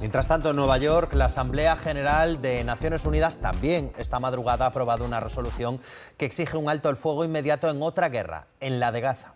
Mientras tanto, en Nueva York, la Asamblea General de Naciones Unidas también esta madrugada ha aprobado una resolución que exige un alto el fuego inmediato en otra guerra, en la de Gaza.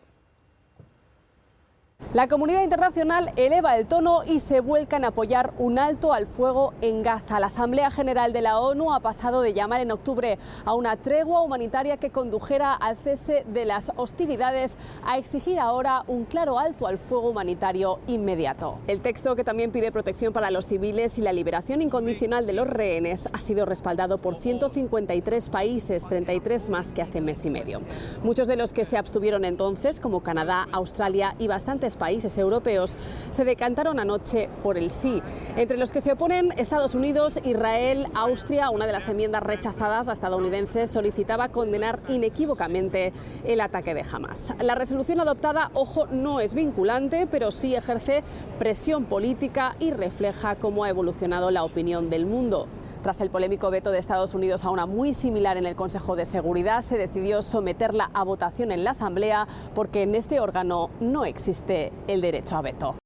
La comunidad internacional eleva el tono y se vuelca en apoyar un alto al fuego en Gaza. La Asamblea General de la ONU ha pasado de llamar en octubre a una tregua humanitaria que condujera al cese de las hostilidades a exigir ahora un claro alto al fuego humanitario inmediato. El texto, que también pide protección para los civiles y la liberación incondicional de los rehenes, ha sido respaldado por 153 países, 33 más que hace mes y medio. Muchos de los que se abstuvieron entonces, como Canadá, Australia y bastantes países europeos se decantaron anoche por el sí. Entre los que se oponen Estados Unidos, Israel, Austria, una de las enmiendas rechazadas, la estadounidense solicitaba condenar inequívocamente el ataque de Hamas. La resolución adoptada, ojo, no es vinculante, pero sí ejerce presión política y refleja cómo ha evolucionado la opinión del mundo. Tras el polémico veto de Estados Unidos a una muy similar en el Consejo de Seguridad, se decidió someterla a votación en la Asamblea porque en este órgano no existe el derecho a veto.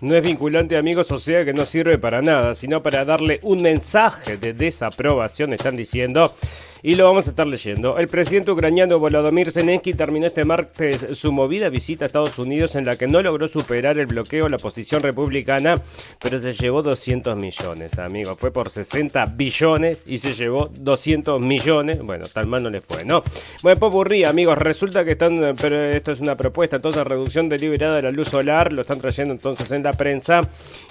No es vinculante, amigos, o sea que no sirve para nada, sino para darle un mensaje de desaprobación, están diciendo y lo vamos a estar leyendo. El presidente ucraniano Volodymyr Zelensky terminó este martes su movida visita a Estados Unidos en la que no logró superar el bloqueo a la posición republicana, pero se llevó 200 millones, amigos. Fue por 60 billones y se llevó 200 millones. Bueno, tal mal no le fue, ¿no? Bueno, popurrí, amigos, resulta que están, pero esto es una propuesta, entonces reducción deliberada de la luz solar, lo están trayendo entonces en la prensa.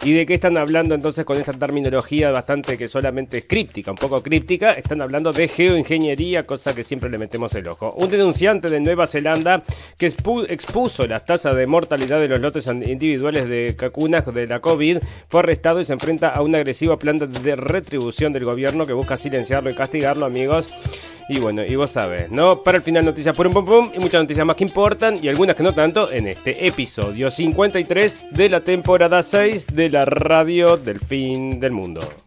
¿Y de qué están hablando entonces con esta terminología bastante que solamente es críptica, un poco críptica? Están hablando de geo ingeniería, cosa que siempre le metemos el ojo. Un denunciante de Nueva Zelanda que expuso las tasas de mortalidad de los lotes individuales de cacunas de la COVID fue arrestado y se enfrenta a una agresiva planta de retribución del gobierno que busca silenciarlo y castigarlo, amigos. Y bueno, y vos sabés, ¿no? Para el final noticias por un pum pum y muchas noticias más que importan y algunas que no tanto en este episodio 53 de la temporada 6 de la radio del fin del mundo.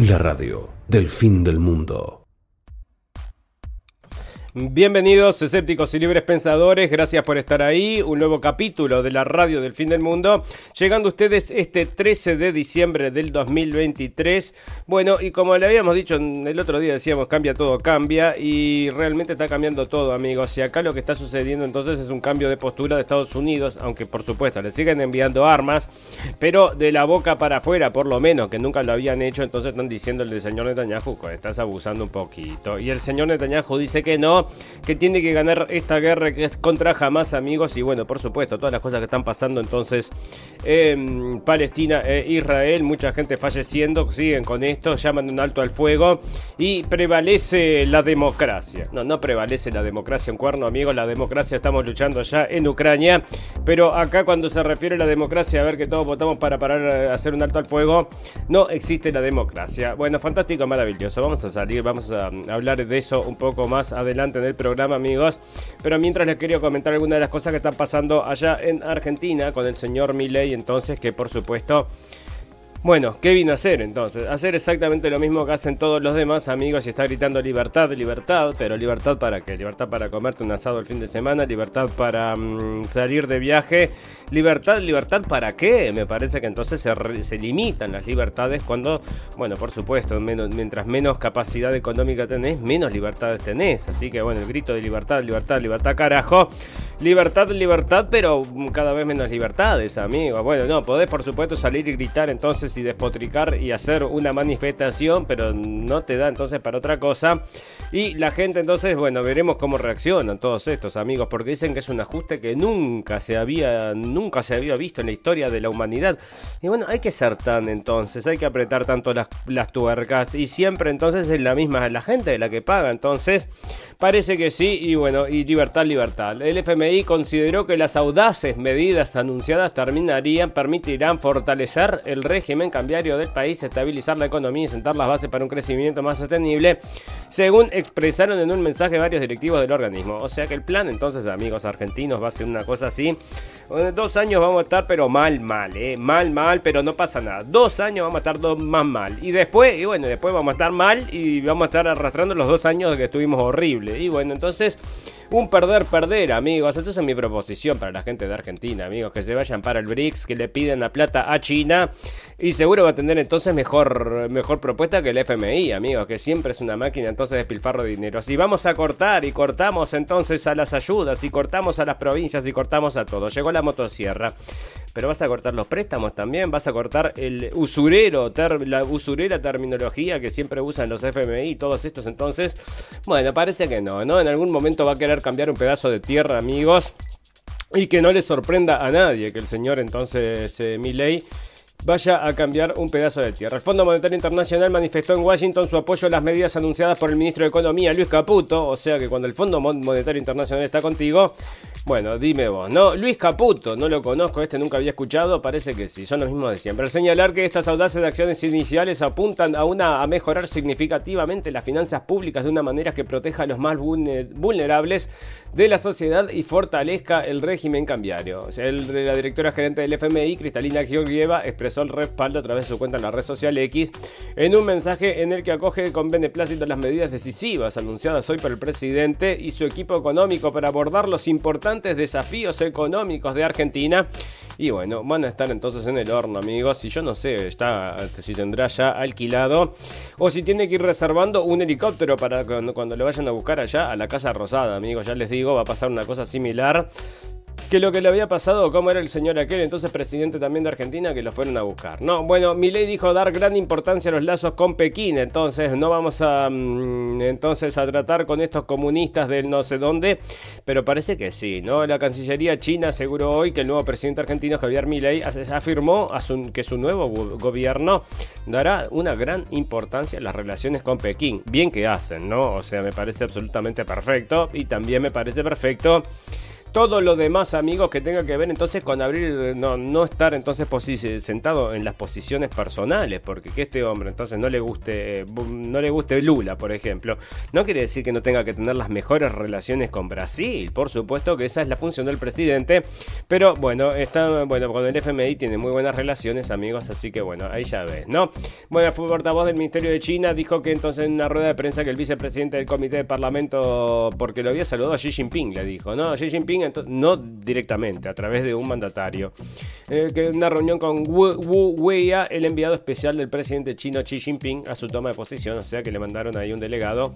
La radio del fin del mundo. Bienvenidos escépticos y libres pensadores, gracias por estar ahí, un nuevo capítulo de la radio del fin del mundo, llegando ustedes este 13 de diciembre del 2023. Bueno, y como le habíamos dicho el otro día, decíamos cambia todo, cambia, y realmente está cambiando todo amigos, y acá lo que está sucediendo entonces es un cambio de postura de Estados Unidos, aunque por supuesto le siguen enviando armas, pero de la boca para afuera por lo menos, que nunca lo habían hecho, entonces están diciéndole al señor Netanyahu, estás abusando un poquito, y el señor Netanyahu dice que no, que tiene que ganar esta guerra que es contra Hamas, amigos. Y bueno, por supuesto, todas las cosas que están pasando entonces en Palestina e Israel, mucha gente falleciendo, siguen con esto, llaman un alto al fuego y prevalece la democracia. No, no prevalece la democracia en cuerno, amigos. La democracia estamos luchando ya en Ucrania, pero acá cuando se refiere a la democracia, a ver que todos votamos para parar a hacer un alto al fuego, no existe la democracia. Bueno, fantástico, maravilloso. Vamos a salir, vamos a hablar de eso un poco más adelante del programa, amigos. Pero mientras les quería comentar algunas de las cosas que están pasando allá en Argentina con el señor Milei, entonces, que por supuesto bueno, ¿qué vino a hacer entonces? Hacer exactamente lo mismo que hacen todos los demás amigos y está gritando libertad, libertad, pero libertad para qué? Libertad para comerte un asado el fin de semana, libertad para mm, salir de viaje, libertad, libertad para qué? Me parece que entonces se, limitan las libertades cuando, bueno, por supuesto, menos, mientras menos capacidad económica tenés, menos libertades tenés. Así que bueno, el grito de libertad, libertad, libertad, carajo. Libertad, libertad, pero cada vez menos libertades, amigos. Bueno, no, podés por supuesto salir y gritar entonces y despotricar y hacer una manifestación, pero no te da entonces para otra cosa. Y la gente entonces, bueno, veremos cómo reaccionan todos estos amigos, porque dicen que es un ajuste que nunca se había, nunca se había visto en la historia de la humanidad. Y bueno, hay que ser tan entonces, hay que apretar tanto las, las tuercas y siempre entonces es la misma la gente la que paga. Entonces, parece que sí y bueno, y libertad, libertad. El FMI consideró que las audaces medidas anunciadas terminarían, permitirán fortalecer el régimen cambiario del país, estabilizar la economía y sentar las bases para un crecimiento más sostenible, según expresaron en un mensaje varios directivos del organismo. O sea que el plan entonces, amigos argentinos, va a ser una cosa así. Dos años vamos a estar, pero mal, mal, ¿eh? Mal, mal, pero no pasa nada. Dos años vamos a estar dos más mal. Y después, y bueno, después vamos a estar mal y vamos a estar arrastrando los dos años que estuvimos horrible. Y bueno, entonces un perder-perder, amigos. Entonces es mi proposición para la gente de Argentina, amigos, que se vayan para el BRICS, que le piden la plata a China y seguro va a tener entonces mejor, mejor propuesta que el FMI, amigos, que siempre es una máquina entonces de pilfarro de dinero. Si vamos a cortar y cortamos entonces a las ayudas y cortamos a las provincias y cortamos a todo. Llegó la motosierra. Pero vas a cortar los préstamos también, vas a cortar el usurero, la usurera terminología que siempre usan los FMI todos estos entonces. Bueno, parece que no, ¿no? En algún momento va a querer cambiar un pedazo de tierra, amigos. Y que no le sorprenda a nadie que el señor entonces eh, Milley vaya a cambiar un pedazo de tierra. El Fondo Monetario Internacional manifestó en Washington su apoyo a las medidas anunciadas por el ministro de Economía, Luis Caputo. O sea que cuando el Fondo Monetario Internacional está contigo, bueno, dime vos, ¿no? Luis Caputo, no lo conozco, este nunca había escuchado, parece que sí, son los mismos de siempre. Al señalar que estas audaces acciones iniciales apuntan a, una, a mejorar significativamente las finanzas públicas de una manera que proteja a los más vulnerables de la sociedad y fortalezca el régimen cambiario. El, la directora gerente del FMI, Cristalina Georgieva, expresó el respaldo a través de su cuenta en la red social X en un mensaje en el que acoge con beneplácito las medidas decisivas anunciadas hoy por el presidente y su equipo económico para abordar los importantes desafíos económicos de Argentina. Y bueno, van a estar entonces en el horno, amigos. Y yo no sé está, si tendrá ya alquilado o si tiene que ir reservando un helicóptero para cuando, cuando lo vayan a buscar allá a la Casa Rosada, amigos. Ya les digo, va a pasar una cosa similar que lo que le había pasado, como era el señor aquel, entonces presidente también de Argentina, que lo fueron a buscar. No, bueno, Milei dijo dar gran importancia a los lazos con Pekín, entonces no vamos a mm, entonces a tratar con estos comunistas del no sé dónde, pero parece que sí, ¿no? La Cancillería China aseguró hoy que el nuevo presidente argentino Javier Milei afirmó que su nuevo gobierno dará una gran importancia a las relaciones con Pekín. Bien que hacen, ¿no? O sea, me parece absolutamente perfecto y también me parece perfecto todo lo demás, amigos, que tenga que ver entonces con abrir, no, no estar entonces sentado en las posiciones personales, porque que este hombre entonces no le guste, no le guste Lula, por ejemplo, no quiere decir que no tenga que tener las mejores relaciones con Brasil, por supuesto que esa es la función del presidente, pero bueno, está, bueno, con el FMI tiene muy buenas relaciones, amigos, así que bueno, ahí ya ves, ¿no? Bueno, fue portavoz del Ministerio de China, dijo que entonces en una rueda de prensa que el vicepresidente del Comité de Parlamento, porque lo había saludado a Xi Jinping, le dijo, ¿no? Xi Jinping no directamente, a través de un mandatario. Eh, una reunión con Wu, Weia, el enviado especial del presidente chino Xi Jinping, a su toma de posición, o sea que le mandaron ahí un delegado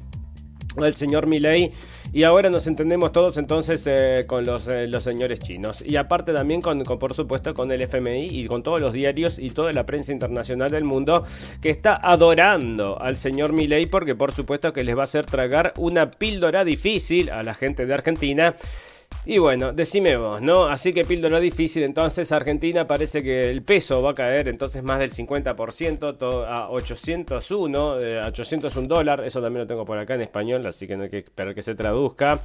al señor Milei y ahora nos entendemos todos entonces eh, con los, eh, los, señores chinos y aparte también con, por supuesto con el FMI y con todos los diarios y toda la prensa internacional del mundo que está adorando al señor Milei porque por supuesto que les va a hacer tragar una píldora difícil a la gente de Argentina y bueno, decime vos, ¿no? Así que píldora difícil, entonces Argentina parece que el peso va a caer entonces más del 50% a 801, eh, a 801 dólar, eso también lo tengo por acá en español, así que no hay que esperar que se traduzca.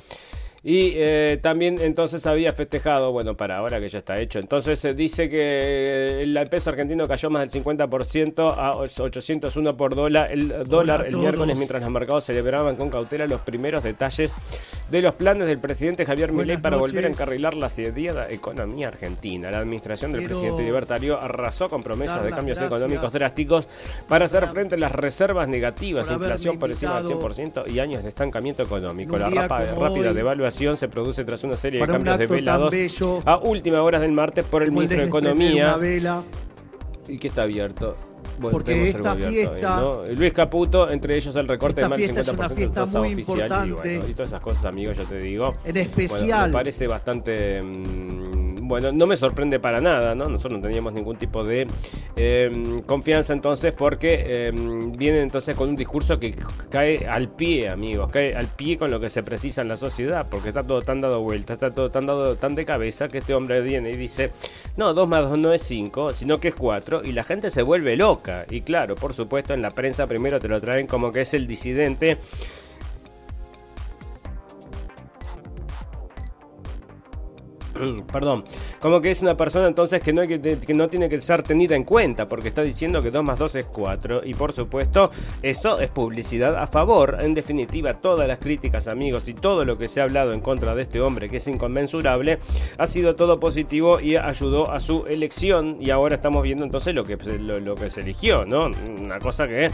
Y eh, también entonces había festejado, bueno, para ahora que ya está hecho. Entonces se dice que el peso argentino cayó más del 50% a 801 por dólar el dólar el miércoles mientras los mercados celebraban con cautela los primeros detalles de los planes del presidente Javier Milei para volver a encarrilar la sediada economía argentina. La administración del presidente libertario arrasó con promesas de cambios económicos drásticos para hacer frente a las reservas negativas, inflación por encima del 100% y años de estancamiento económico. La rápida devaluación se produce tras una serie de cambios develados a última horas del martes por el ministro de Economía. ¿Y que está abierto? Porque esta fiesta. Luis Caputo, entre ellos el recorte de más del 50% es una fiesta muy importante. Y, todas esas cosas, amigos, yo te digo. En especial. me parece bastante. Mm, bueno, no me sorprende para nada, ¿no? Nosotros no teníamos ningún tipo de em, confianza entonces porque em, viene entonces con un discurso que cae al pie, amigos, cae al pie con lo que se precisa en la sociedad, porque está todo tan dado vuelta, está todo tan dado tan de cabeza que este hombre viene y dice, no, 2 más 2 no es 5, sino que es 4, y la gente se vuelve loca. Y claro, por supuesto, en la prensa primero te lo traen como que es el disidente perdón, como que es una persona entonces que no, hay que, no tiene que ser tenida en cuenta porque está diciendo que 2 más 2 es 4 y por supuesto eso es publicidad a favor. En definitiva, todas las críticas amigos y todo lo que se ha hablado en contra de este hombre que es inconmensurable ha sido todo positivo y ayudó a su elección y ahora estamos viendo entonces lo que, lo, que se eligió, ¿no? Una cosa que,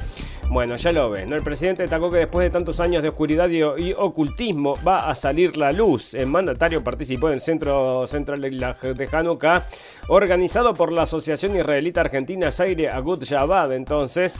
bueno, ya lo ven, ¿no? El presidente destacó que después de tantos años de oscuridad y, y ocultismo va a salir la luz. El mandatario participó en el centro central de Hanukkah, organizado por la Asociación Israelita Argentina Zaire Agut Jabad, entonces.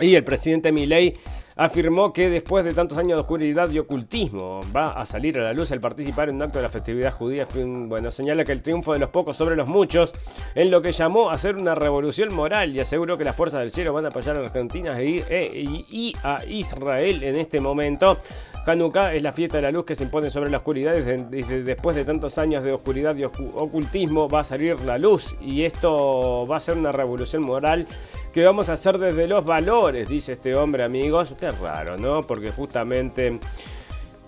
Y el presidente Milei afirmó que después de tantos años de oscuridad y ocultismo va a salir a la luz al participar en un acto de la festividad judía. Bueno, señala que el triunfo de los pocos sobre los muchos en lo que llamó a ser una revolución moral y aseguró que las fuerzas del cielo van a apoyar a Argentina e, e, y a Israel en este momento. Hanukkah es la fiesta de la luz que se impone sobre la oscuridad y después de tantos años de oscuridad y ocultismo va a salir la luz y esto va a ser una revolución moral que vamos a hacer desde los valores, dice este hombre, amigos. Qué raro, ¿no? Porque justamente,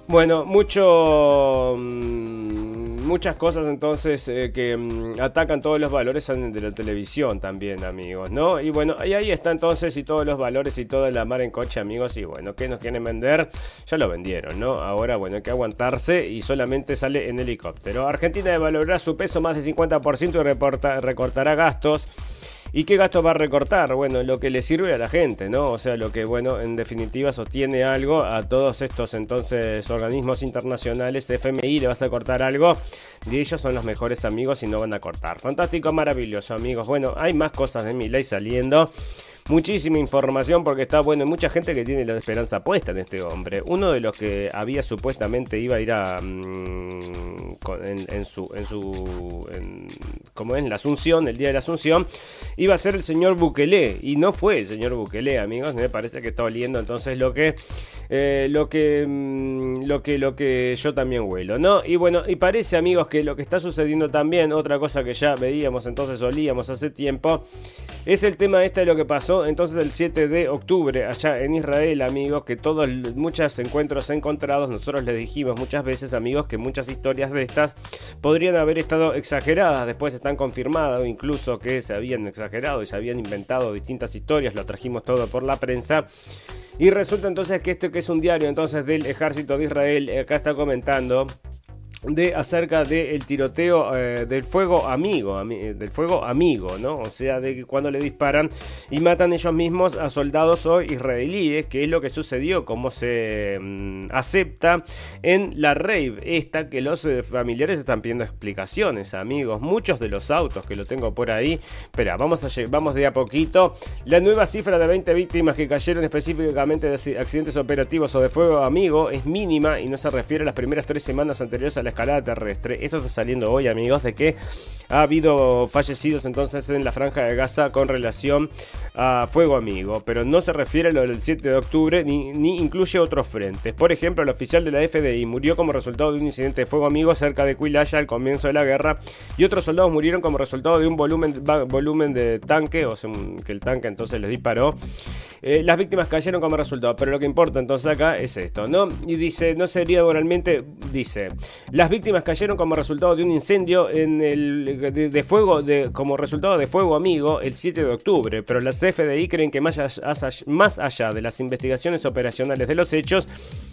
bueno, mucho, mm, muchas cosas entonces eh, que mm, atacan todos los valores de la televisión también, amigos, ¿no? Y bueno, y ahí está entonces y todos los valores y toda la mar en coche, amigos. Y bueno, ¿qué nos quieren vender? Ya lo vendieron, ¿no? Ahora, bueno, hay que aguantarse y solamente sale en helicóptero. Argentina devalorará su peso más de 50% y recortará gastos. ¿Y qué gasto va a recortar? Bueno, lo que le sirve a la gente, ¿no? O sea, lo que, bueno, en definitiva sostiene algo a todos estos entonces organismos internacionales, FMI, le vas a cortar algo, y ellos son los mejores amigos y no van a cortar. Fantástico, maravilloso, amigos. Bueno, hay más cosas de mi ley saliendo muchísima información porque está bueno, hay mucha gente que tiene la esperanza puesta en este hombre. Uno de los que había supuestamente iba a ir a mm, en, su en su como en la Asunción, el día de la Asunción, iba a ser el señor Bukele y no fue el señor Bukele, amigos, me parece que está oliendo entonces lo que eh, lo que mm, lo que lo que yo también huelo, ¿no? Y bueno, y parece, amigos, que lo que está sucediendo también, otra cosa que ya veíamos entonces olíamos hace tiempo, es el tema este de lo que pasó entonces el 7 de octubre allá en Israel, amigos, que todos muchos encuentros encontrados, nosotros les dijimos muchas veces, amigos, que muchas historias de estas podrían haber estado exageradas, después están confirmadas, incluso que se habían exagerado y se habían inventado distintas historias, lo trajimos todo por la prensa. Y resulta entonces que esto que es un diario entonces del ejército de Israel, acá está comentando de acerca del tiroteo eh, del fuego amigo, del fuego amigo, ¿no? O sea, de que cuando le disparan y matan ellos mismos a soldados o israelíes, que es lo que sucedió, como se mm, acepta en la rave esta que los eh, familiares están pidiendo explicaciones, amigos. Muchos de los autos que lo tengo por ahí, espera, vamos a vamos de a poquito. La nueva cifra de 20 víctimas que cayeron específicamente de accidentes operativos o de fuego amigo es mínima y no se refiere a las primeras tres semanas anteriores a la escalada terrestre. Esto está saliendo hoy, amigos, de que ha habido fallecidos entonces en la franja de Gaza con relación a fuego amigo, pero no se refiere a lo del 7 de octubre ni, ni incluye otros frentes. Por ejemplo, el oficial de la FDI murió como resultado de un incidente de fuego amigo cerca de Quilaya al comienzo de la guerra y otros soldados murieron como resultado de un volumen, volumen de tanque, o sea, que el tanque entonces les disparó. Eh, las víctimas cayeron como resultado, pero lo que importa entonces acá es esto, ¿no? Y dice, no sería moralmente, dice, las víctimas cayeron como resultado de un incendio de, fuego, como resultado de fuego amigo el 7 de octubre, pero las FDI creen que más allá, más allá de las investigaciones operacionales de los hechos,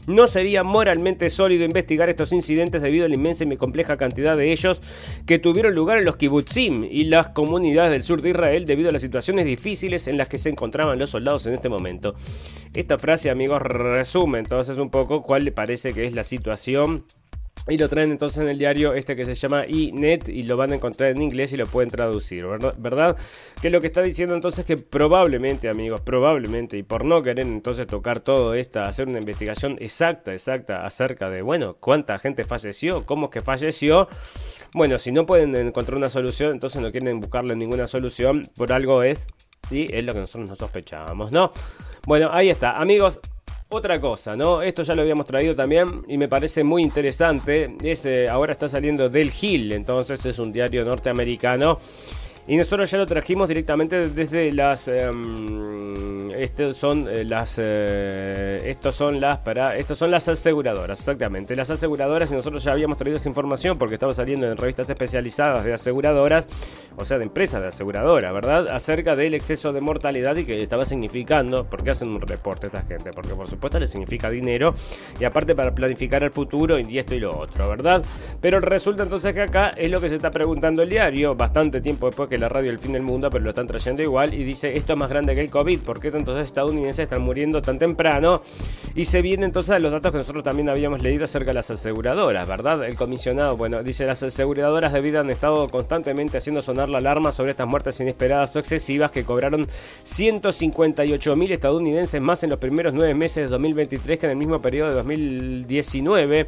no sería moralmente sólido investigar estos incidentes debido a la inmensa y compleja cantidad de ellos que tuvieron lugar en los kibbutzim y las comunidades del sur de Israel debido a las situaciones difíciles en las que se encontraban los soldados en este momento. Esta frase, amigos, resume entonces un poco cuál le parece que es la situación y lo traen entonces en el diario este que se llama iNet y lo van a encontrar en inglés y lo pueden traducir, ¿verdad? Que lo que está diciendo entonces que probablemente, amigos, probablemente, y por no querer entonces tocar todo esto, hacer una investigación exacta, exacta acerca de, bueno, cuánta gente falleció, cómo es que falleció, Bueno, si no pueden encontrar una solución, entonces no quieren buscarle ninguna solución, por algo es, y es lo que nosotros no sospechábamos, ¿no? Bueno, ahí está, amigos. Otra cosa, ¿no? Esto ya lo habíamos traído también y me parece muy interesante. Es, eh, ahora está saliendo del Hill, entonces es un diario norteamericano y nosotros ya lo trajimos directamente desde las. Um, estos son eh, las. Uh, estos son las. Para. Estos son las aseguradoras, exactamente. Las aseguradoras, y nosotros ya habíamos traído esa información porque estaba saliendo en revistas especializadas de aseguradoras, o sea, de empresas de aseguradora, ¿verdad? Acerca del exceso de mortalidad y que estaba significando. porque hacen un reporte esta gente? Porque por supuesto les significa dinero y aparte para planificar el futuro y esto y lo otro, ¿verdad? Pero resulta entonces que acá es lo que se está preguntando el diario, bastante tiempo después que la radio El Fin del Mundo, pero lo están trayendo igual. Y dice, esto es más grande que el COVID. ¿Por qué tantos estadounidenses están muriendo tan temprano? Y se vienen entonces a los datos que nosotros también habíamos leído acerca de las aseguradoras, ¿verdad? El comisionado, bueno, dice, las aseguradoras de vida han estado constantemente haciendo sonar la alarma sobre estas muertes inesperadas o excesivas que cobraron 158 mil estadounidenses más en los primeros nueve meses de 2023 que en el mismo periodo de 2019.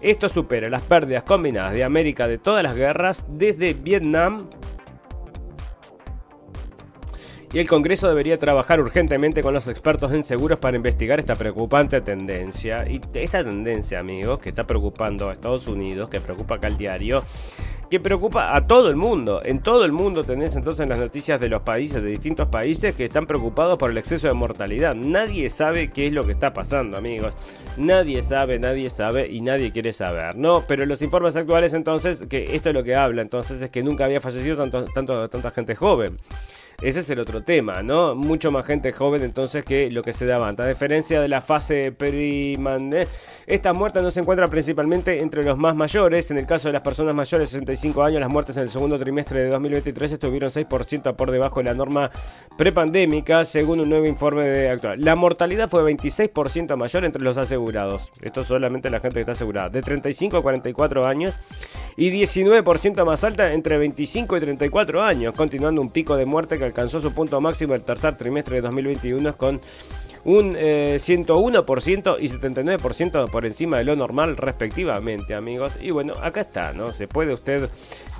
Esto supera las pérdidas combinadas de América de todas las guerras desde Vietnam y el Congreso debería trabajar urgentemente con los expertos en seguros para investigar esta preocupante tendencia. Y esta tendencia, amigos, que está preocupando a Estados Unidos, que preocupa acá al diario, que preocupa a todo el mundo. En todo el mundo tenés entonces las noticias de los países, de distintos países, que están preocupados por el exceso de mortalidad. Nadie sabe qué es lo que está pasando, amigos. Nadie sabe, nadie sabe y nadie quiere saber, ¿no? Pero los informes actuales entonces, que esto es lo que habla, entonces es que nunca había fallecido tanto, tanto, tanta gente joven. Ese es el otro tema, ¿no? Mucho más gente joven entonces que lo que se da antes. A diferencia de la fase perimande, esta muerte no se encuentra principalmente entre los más mayores. En el caso de las personas mayores de 65 años, las muertes en el segundo trimestre de 2023 estuvieron 6% por debajo de la norma prepandémica, según un nuevo informe de actual. La mortalidad fue 26% mayor entre los asegurados. Esto es solamente la gente que está asegurada. De 35 a 44 años y 19% más alta entre 25 y 34 años, continuando un pico de muerte que alcanzó su punto máximo el tercer trimestre de 2021 con un 101% eh, y 79% por encima de lo normal respectivamente, amigos. Y bueno, acá está, ¿no? Se puede usted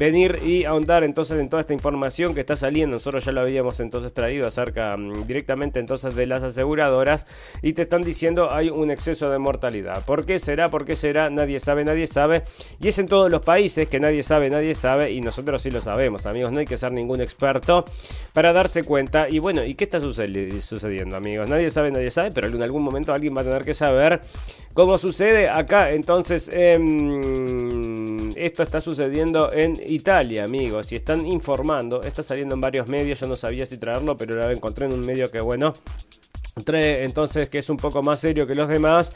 venir y ahondar entonces en toda esta información que está saliendo. Nosotros ya lo habíamos entonces traído acerca mm, directamente entonces de las aseguradoras y te están diciendo hay un exceso de mortalidad. ¿Por qué será? ¿Por qué será? Nadie sabe, nadie sabe. Y es en todos los países que nadie sabe, nadie sabe y nosotros sí lo sabemos, amigos. No hay que ser ningún experto para darse cuenta. Y bueno, ¿y qué está sucediendo, amigos? Nadie sabe nadie sabe, pero en algún momento alguien va a tener que saber cómo sucede acá. Entonces, em, esto está sucediendo en Italia, amigos, y están informando, está saliendo en varios medios, yo no sabía si traerlo, pero lo encontré en un medio que, bueno, entonces que es un poco más serio que los demás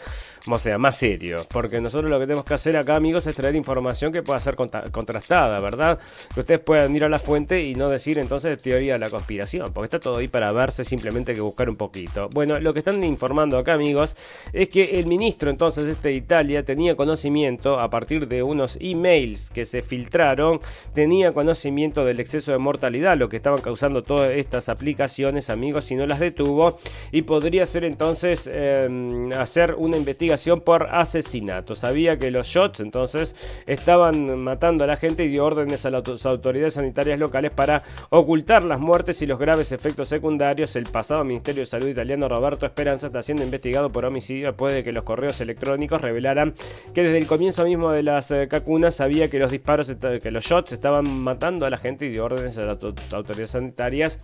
o sea, más serio. Porque nosotros lo que tenemos que hacer acá, amigos, es traer información que pueda ser contrastada, ¿verdad? Que ustedes puedan ir a la fuente y no decir entonces teoría de la conspiración, porque está todo ahí para verse, simplemente que buscar un poquito. Bueno, lo que están informando acá, amigos, es que el ministro entonces este de Italia tenía conocimiento a partir de unos emails que se filtraron, tenía conocimiento del exceso de mortalidad, lo que estaban causando todas estas aplicaciones, amigos, si no las detuvo, y podría ser entonces em, hacer una investigación por asesinato. Sabía que los shots entonces estaban matando a la gente y dio órdenes a las autoridades sanitarias locales para ocultar las muertes y los graves efectos secundarios. El pasado Ministerio de Salud italiano Roberto Esperanza está siendo investigado por homicidio después de que los correos electrónicos revelaran que desde el comienzo mismo de las eh, cacunas sabía que los disparos, que los shots estaban matando a la gente y dio órdenes a las autoridades sanitarias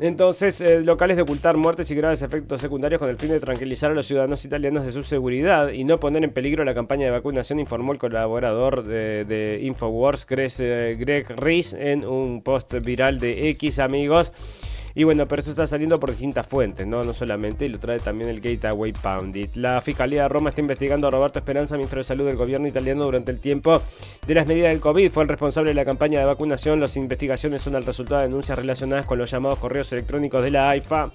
entonces, eh, locales de ocultar muertes y graves efectos secundarios con el fin de tranquilizar a los ciudadanos italianos de su seguridad y no poner en peligro la campaña de vacunación, informó el colaborador de, Infowars, eh, Greg Rees, en un post viral de X, amigos. Y bueno, pero esto está saliendo por distintas fuentes, ¿no? No solamente, y lo trae también el Gateway Poundit. La Fiscalía de Roma está investigando a Roberto Esperanza, ministro de Salud del gobierno italiano, durante el tiempo de las medidas del COVID. Fue el responsable de la campaña de vacunación. Las investigaciones son el resultado de denuncias relacionadas con los llamados correos electrónicos de la AIFA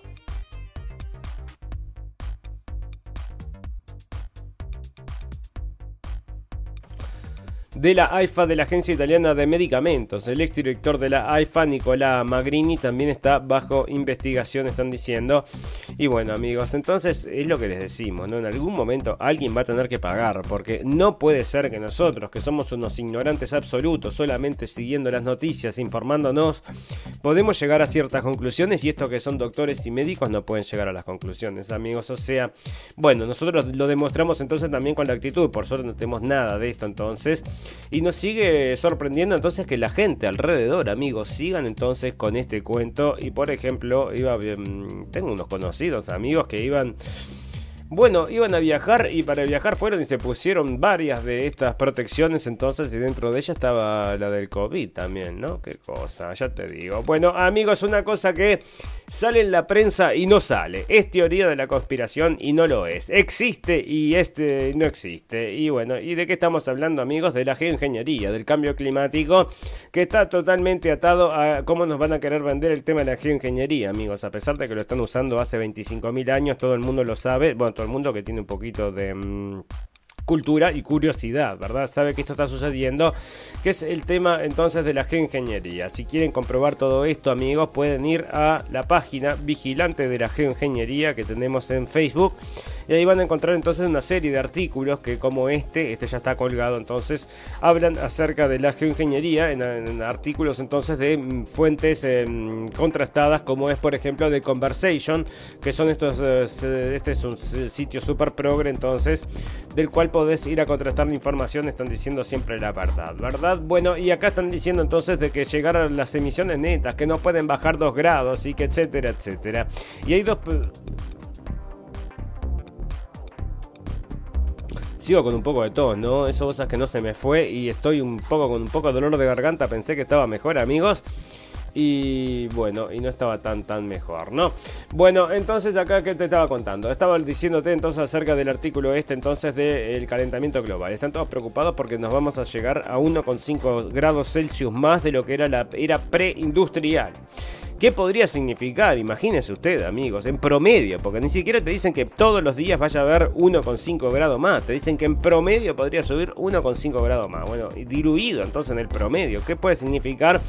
de la AIFA de la Agencia Italiana de Medicamentos. El exdirector de la AIFA, Nicolás Magrini, también está bajo investigación, están diciendo. Y bueno, amigos, entonces es lo que les decimos, ¿no? En algún momento alguien va a tener que pagar, porque no puede ser que nosotros, que somos unos ignorantes absolutos, solamente siguiendo las noticias, informándonos, podemos llegar a ciertas conclusiones y estos que son doctores y médicos no pueden llegar a las conclusiones, amigos. O sea, bueno, nosotros lo demostramos entonces también con la actitud, por suerte no tenemos nada de esto entonces. Y nos sigue sorprendiendo entonces que la gente alrededor, amigos, sigan entonces con este cuento. Y por ejemplo, iba, tengo unos conocidos amigos que iban bueno, iban a viajar y para viajar fueron y se pusieron varias de estas protecciones entonces y dentro de ella estaba la del COVID también, ¿no? Qué cosa, ya te digo. Bueno, amigos, una cosa que sale en la prensa y no sale. Es teoría de la conspiración y no lo es. Existe y este no existe. Y bueno, ¿y de qué estamos hablando, amigos? De la geoingeniería, del cambio climático, que está totalmente atado a cómo nos van a querer vender el tema de la geoingeniería, amigos. A pesar de que lo están usando hace 25.000 años, todo el mundo lo sabe. Bueno, todo el mundo que tiene un poquito de... Mm, cultura y curiosidad, ¿verdad? Sabe que esto está sucediendo, que es el tema entonces de la geoingeniería. Si quieren comprobar todo esto, amigos, pueden ir a la página Vigilante de la Geoingeniería que tenemos en Facebook y ahí van a encontrar entonces una serie de artículos que como este, este ya está colgado entonces, hablan acerca de la geoingeniería en, artículos entonces de mm, fuentes em, contrastadas como es por ejemplo de Conversation, que son estos, eh, este es un sitio super progre entonces, del cual podés ir a contrastar la información, están diciendo siempre la verdad, ¿verdad? Bueno, y acá están diciendo entonces de que llegaron las emisiones netas, que no pueden bajar 2 grados y que etcétera, etcétera. Y hay dos sigo con un poco de tos, ¿no? Eso cosas que no se me fue y estoy un poco con un poco de dolor de garganta. Pensé que estaba mejor, amigos. Y bueno, y no estaba tan tan mejor, ¿no? Bueno, entonces acá que te estaba contando. Estaba diciéndote entonces acerca del artículo este entonces del calentamiento global. Están todos preocupados porque nos vamos a llegar a 1,5 grados Celsius más de lo que era la era preindustrial. ¿Qué podría significar? Imagínese usted, amigos, en promedio, porque ni siquiera te dicen que todos los días vaya a haber 1,5 grados más, te dicen que en promedio podría subir 1,5 grados más. Bueno, diluido entonces en el promedio, ¿qué puede significar?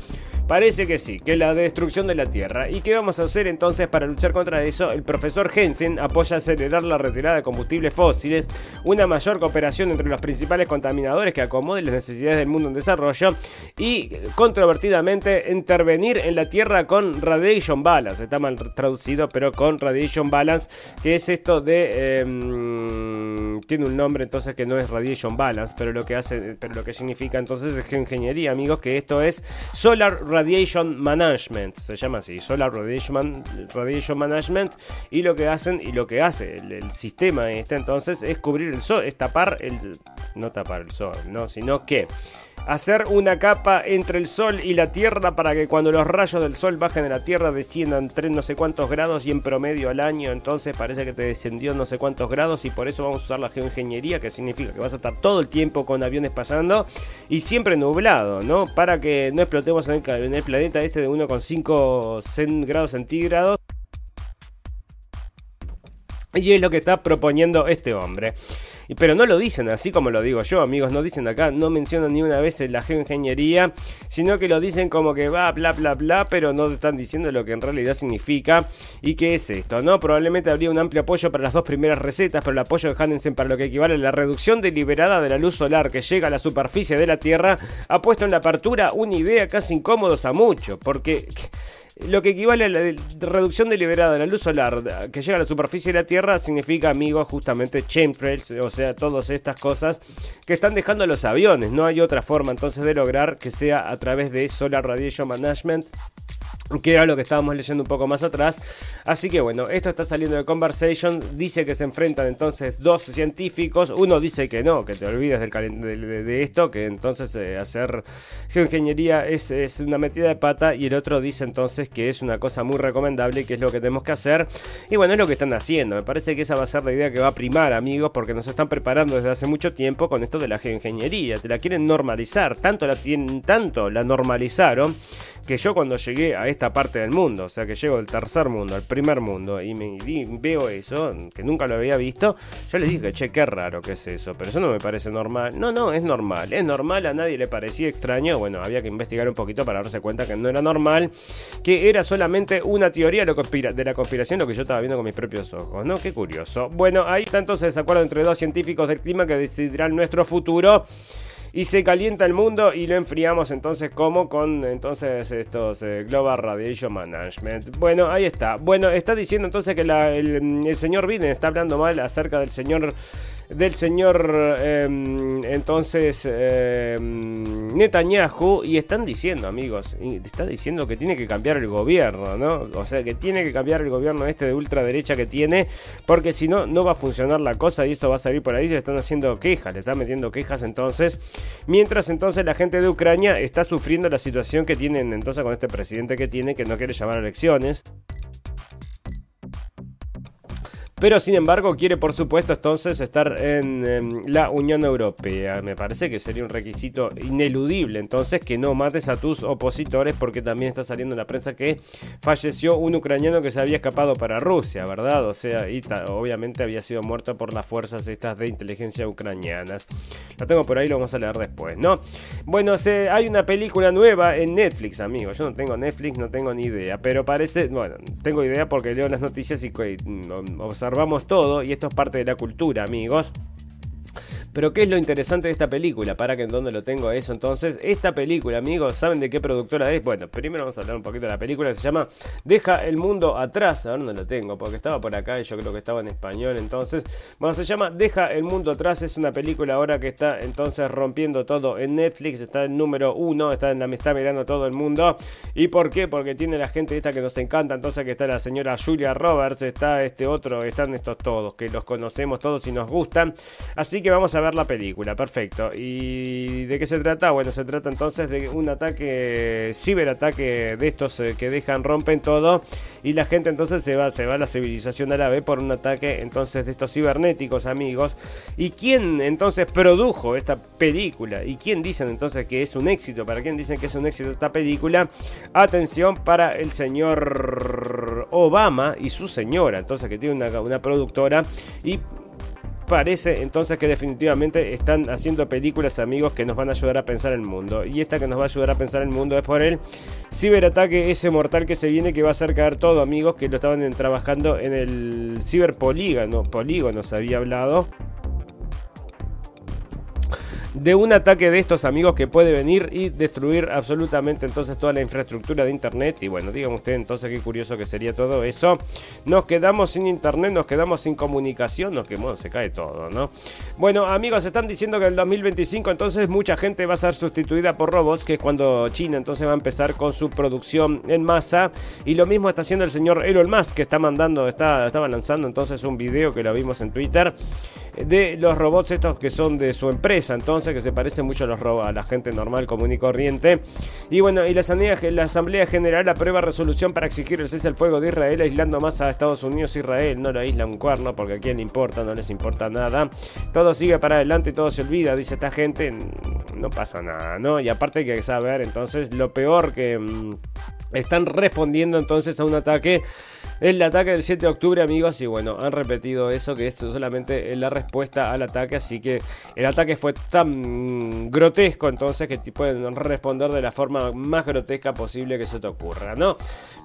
Parece que sí, que la destrucción de la Tierra. ¿Y qué vamos a hacer entonces para luchar contra eso? El profesor Jensen apoya acelerar la retirada de combustibles fósiles, una mayor cooperación entre los principales contaminadores que acomode las necesidades del mundo en desarrollo y controvertidamente intervenir en la Tierra con Radiation Balance. Está mal traducido, pero con Radiation Balance, que es esto de... Em, tiene un nombre entonces que no es Radiation Balance, pero lo que hace, pero lo que significa entonces es ingeniería, amigos, que esto es Solar Radiation Management, se llama así, Solar Radiation, Radiation Management, y lo que hacen y lo que hace el, sistema este entonces es cubrir el sol, es tapar el, no tapar el sol, no, sino que hacer una capa entre el Sol y la Tierra para que cuando los rayos del Sol bajen a la Tierra desciendan tres no sé cuántos grados y en promedio al año. Entonces parece que te descendió no sé cuántos grados y por eso vamos a usar la geoingeniería, que significa que vas a estar todo el tiempo con aviones pasando y siempre nublado, ¿no? Para que no explotemos en el, en el planeta este de 1,5 grados centígrados. Y es lo que está proponiendo este hombre. Pero no lo dicen así como lo digo yo, amigos. No dicen acá, no mencionan ni una vez la geoingeniería, sino que lo dicen como que va, bla, bla, bla, pero no están diciendo lo que en realidad significa y qué es esto, ¿no? Probablemente habría un amplio apoyo para las dos primeras recetas, pero el apoyo de Hansen para lo que equivale a la reducción deliberada de la luz solar que llega a la superficie de la Tierra ha puesto en la apertura una idea casi incómodos a mucho, porque lo que equivale a la reducción deliberada de la luz solar que llega a la superficie de la Tierra significa, amigos, justamente chemtrails, o sea, todas estas cosas que están dejando los aviones. No hay otra forma entonces de lograr que sea a través de Solar Radiation Management que era lo que estábamos leyendo un poco más atrás. Así que bueno, esto está saliendo de Conversation. Dice que se enfrentan entonces dos científicos. Uno dice que no, que te olvides del de, esto, que entonces eh, hacer geoingeniería es, es, una metida de pata. Y el otro dice entonces que es una cosa muy recomendable que es lo que tenemos que hacer. Y bueno, es lo que están haciendo. Me parece que esa va a ser la idea que va a primar, amigos, porque nos están preparando desde hace mucho tiempo con esto de la geoingeniería. Te la quieren normalizar. Tanto la, tienen, tanto la normalizaron que yo cuando llegué a esta parte del mundo, o sea que llego del tercer mundo, al primer mundo, y me veo eso, que nunca lo había visto, yo les dije, che, qué raro que es eso, pero eso no me parece normal. No, no, es normal, es normal, a nadie le parecía extraño, bueno, había que investigar un poquito para darse cuenta que no era normal, que era solamente una teoría de la conspiración, lo que yo estaba viendo con mis propios ojos, ¿no? Qué curioso. Bueno, ahí está entonces acuerdo entre dos científicos del clima que decidirán nuestro futuro y se calienta el mundo y lo enfriamos entonces como con entonces estos eh, Global Radiation Management. Bueno, ahí está. Bueno, está diciendo entonces que el, el señor Biden está hablando mal acerca del señor del señor em, entonces em, Netanyahu y están diciendo, amigos, está diciendo que tiene que cambiar el gobierno, ¿no? O sea, que tiene que cambiar el gobierno este de ultraderecha que tiene, porque si no, no va a funcionar la cosa y eso va a salir por ahí, se están haciendo quejas, le están metiendo quejas entonces, mientras entonces la gente de Ucrania está sufriendo la situación que tienen entonces con este presidente que tiene, que no quiere llamar a elecciones. Pero sin embargo quiere por supuesto entonces estar en, la Unión Europea. Me parece que sería un requisito ineludible entonces que no mates a tus opositores porque también está saliendo en la prensa que falleció un ucraniano que se había escapado para Rusia, ¿verdad? O sea, y obviamente había sido muerto por las fuerzas estas de inteligencia ucranianas. Lo tengo por ahí, lo vamos a leer después, ¿no? Bueno, hay una película nueva en Netflix, amigo. Yo no tengo Netflix, no tengo ni idea, pero parece, bueno, tengo idea porque leo las noticias y mm, observo observamos todo y esto es parte de la cultura, amigos. Pero ¿qué es lo interesante de esta película? Para que en donde lo tengo eso. Entonces, esta película, amigos, ¿saben de qué productora es? Bueno, primero vamos a hablar un poquito de la película se llama Deja el mundo atrás. A ver dónde lo tengo, porque estaba por acá y yo creo que estaba en español. Entonces, bueno, se llama Deja el mundo atrás. Es una película ahora que está entonces rompiendo todo en Netflix. Está en número uno, está en la me está mirando todo el mundo. ¿Y por qué? Porque tiene la gente esta que nos encanta. Entonces, que está la señora Julia Roberts, está este otro, están estos todos, que los conocemos todos y nos gustan. Así que vamos a ver la película, perfecto. ¿Y de qué se trata? Bueno, se trata entonces de un ataque, ciberataque de estos eh, que dejan, rompen todo y la gente entonces se va, se va a la civilización árabe por un ataque entonces de estos cibernéticos amigos. ¿Y quién entonces produjo esta película? ¿Y quién dicen entonces que es un éxito? ¿Para quién dicen que es un éxito esta película? Atención para el señor Obama y su señora, entonces que tiene una, una productora y parece entonces que definitivamente están haciendo películas, amigos, que nos van a ayudar a pensar el mundo. Y esta que nos va a ayudar a pensar el mundo es por el ciberataque ese mortal que se viene que va a hacer caer todo, amigos, que lo estaban trabajando en el ciberpolígono, polígono se había hablado de un ataque de estos amigos que puede venir y destruir absolutamente entonces toda la infraestructura de internet. Y bueno, díganme usted entonces qué curioso que sería todo eso. Nos quedamos sin internet, nos quedamos sin comunicación, nos quedamos, se cae todo, ¿no? Bueno, amigos, están diciendo que en el 2025 entonces mucha gente va a ser sustituida por robots, que es cuando China entonces va a empezar con su producción en masa. Y lo mismo está haciendo el señor Elon Musk, que está mandando, está, estaba lanzando entonces un video que lo vimos en Twitter de los robots estos que son de su empresa, entonces que se parecen mucho a, los a la gente normal, común y corriente. Y bueno, y la Asamblea, la Asamblea General aprueba resolución para exigir el cese al fuego de Israel, aislando más a Estados Unidos e Israel. No lo aísla un cuerno porque a quién le importa, no les importa nada. Todo sigue para adelante todo se olvida, dice esta gente. No pasa nada, ¿no? Y aparte hay que saber, entonces, lo peor que... Mm, están respondiendo entonces a un ataque el ataque del 7 de octubre, amigos, y bueno, han repetido eso, que esto solamente es la respuesta al ataque, así que el ataque fue tan grotesco entonces que pueden responder de la forma más grotesca posible que se te ocurra, ¿no?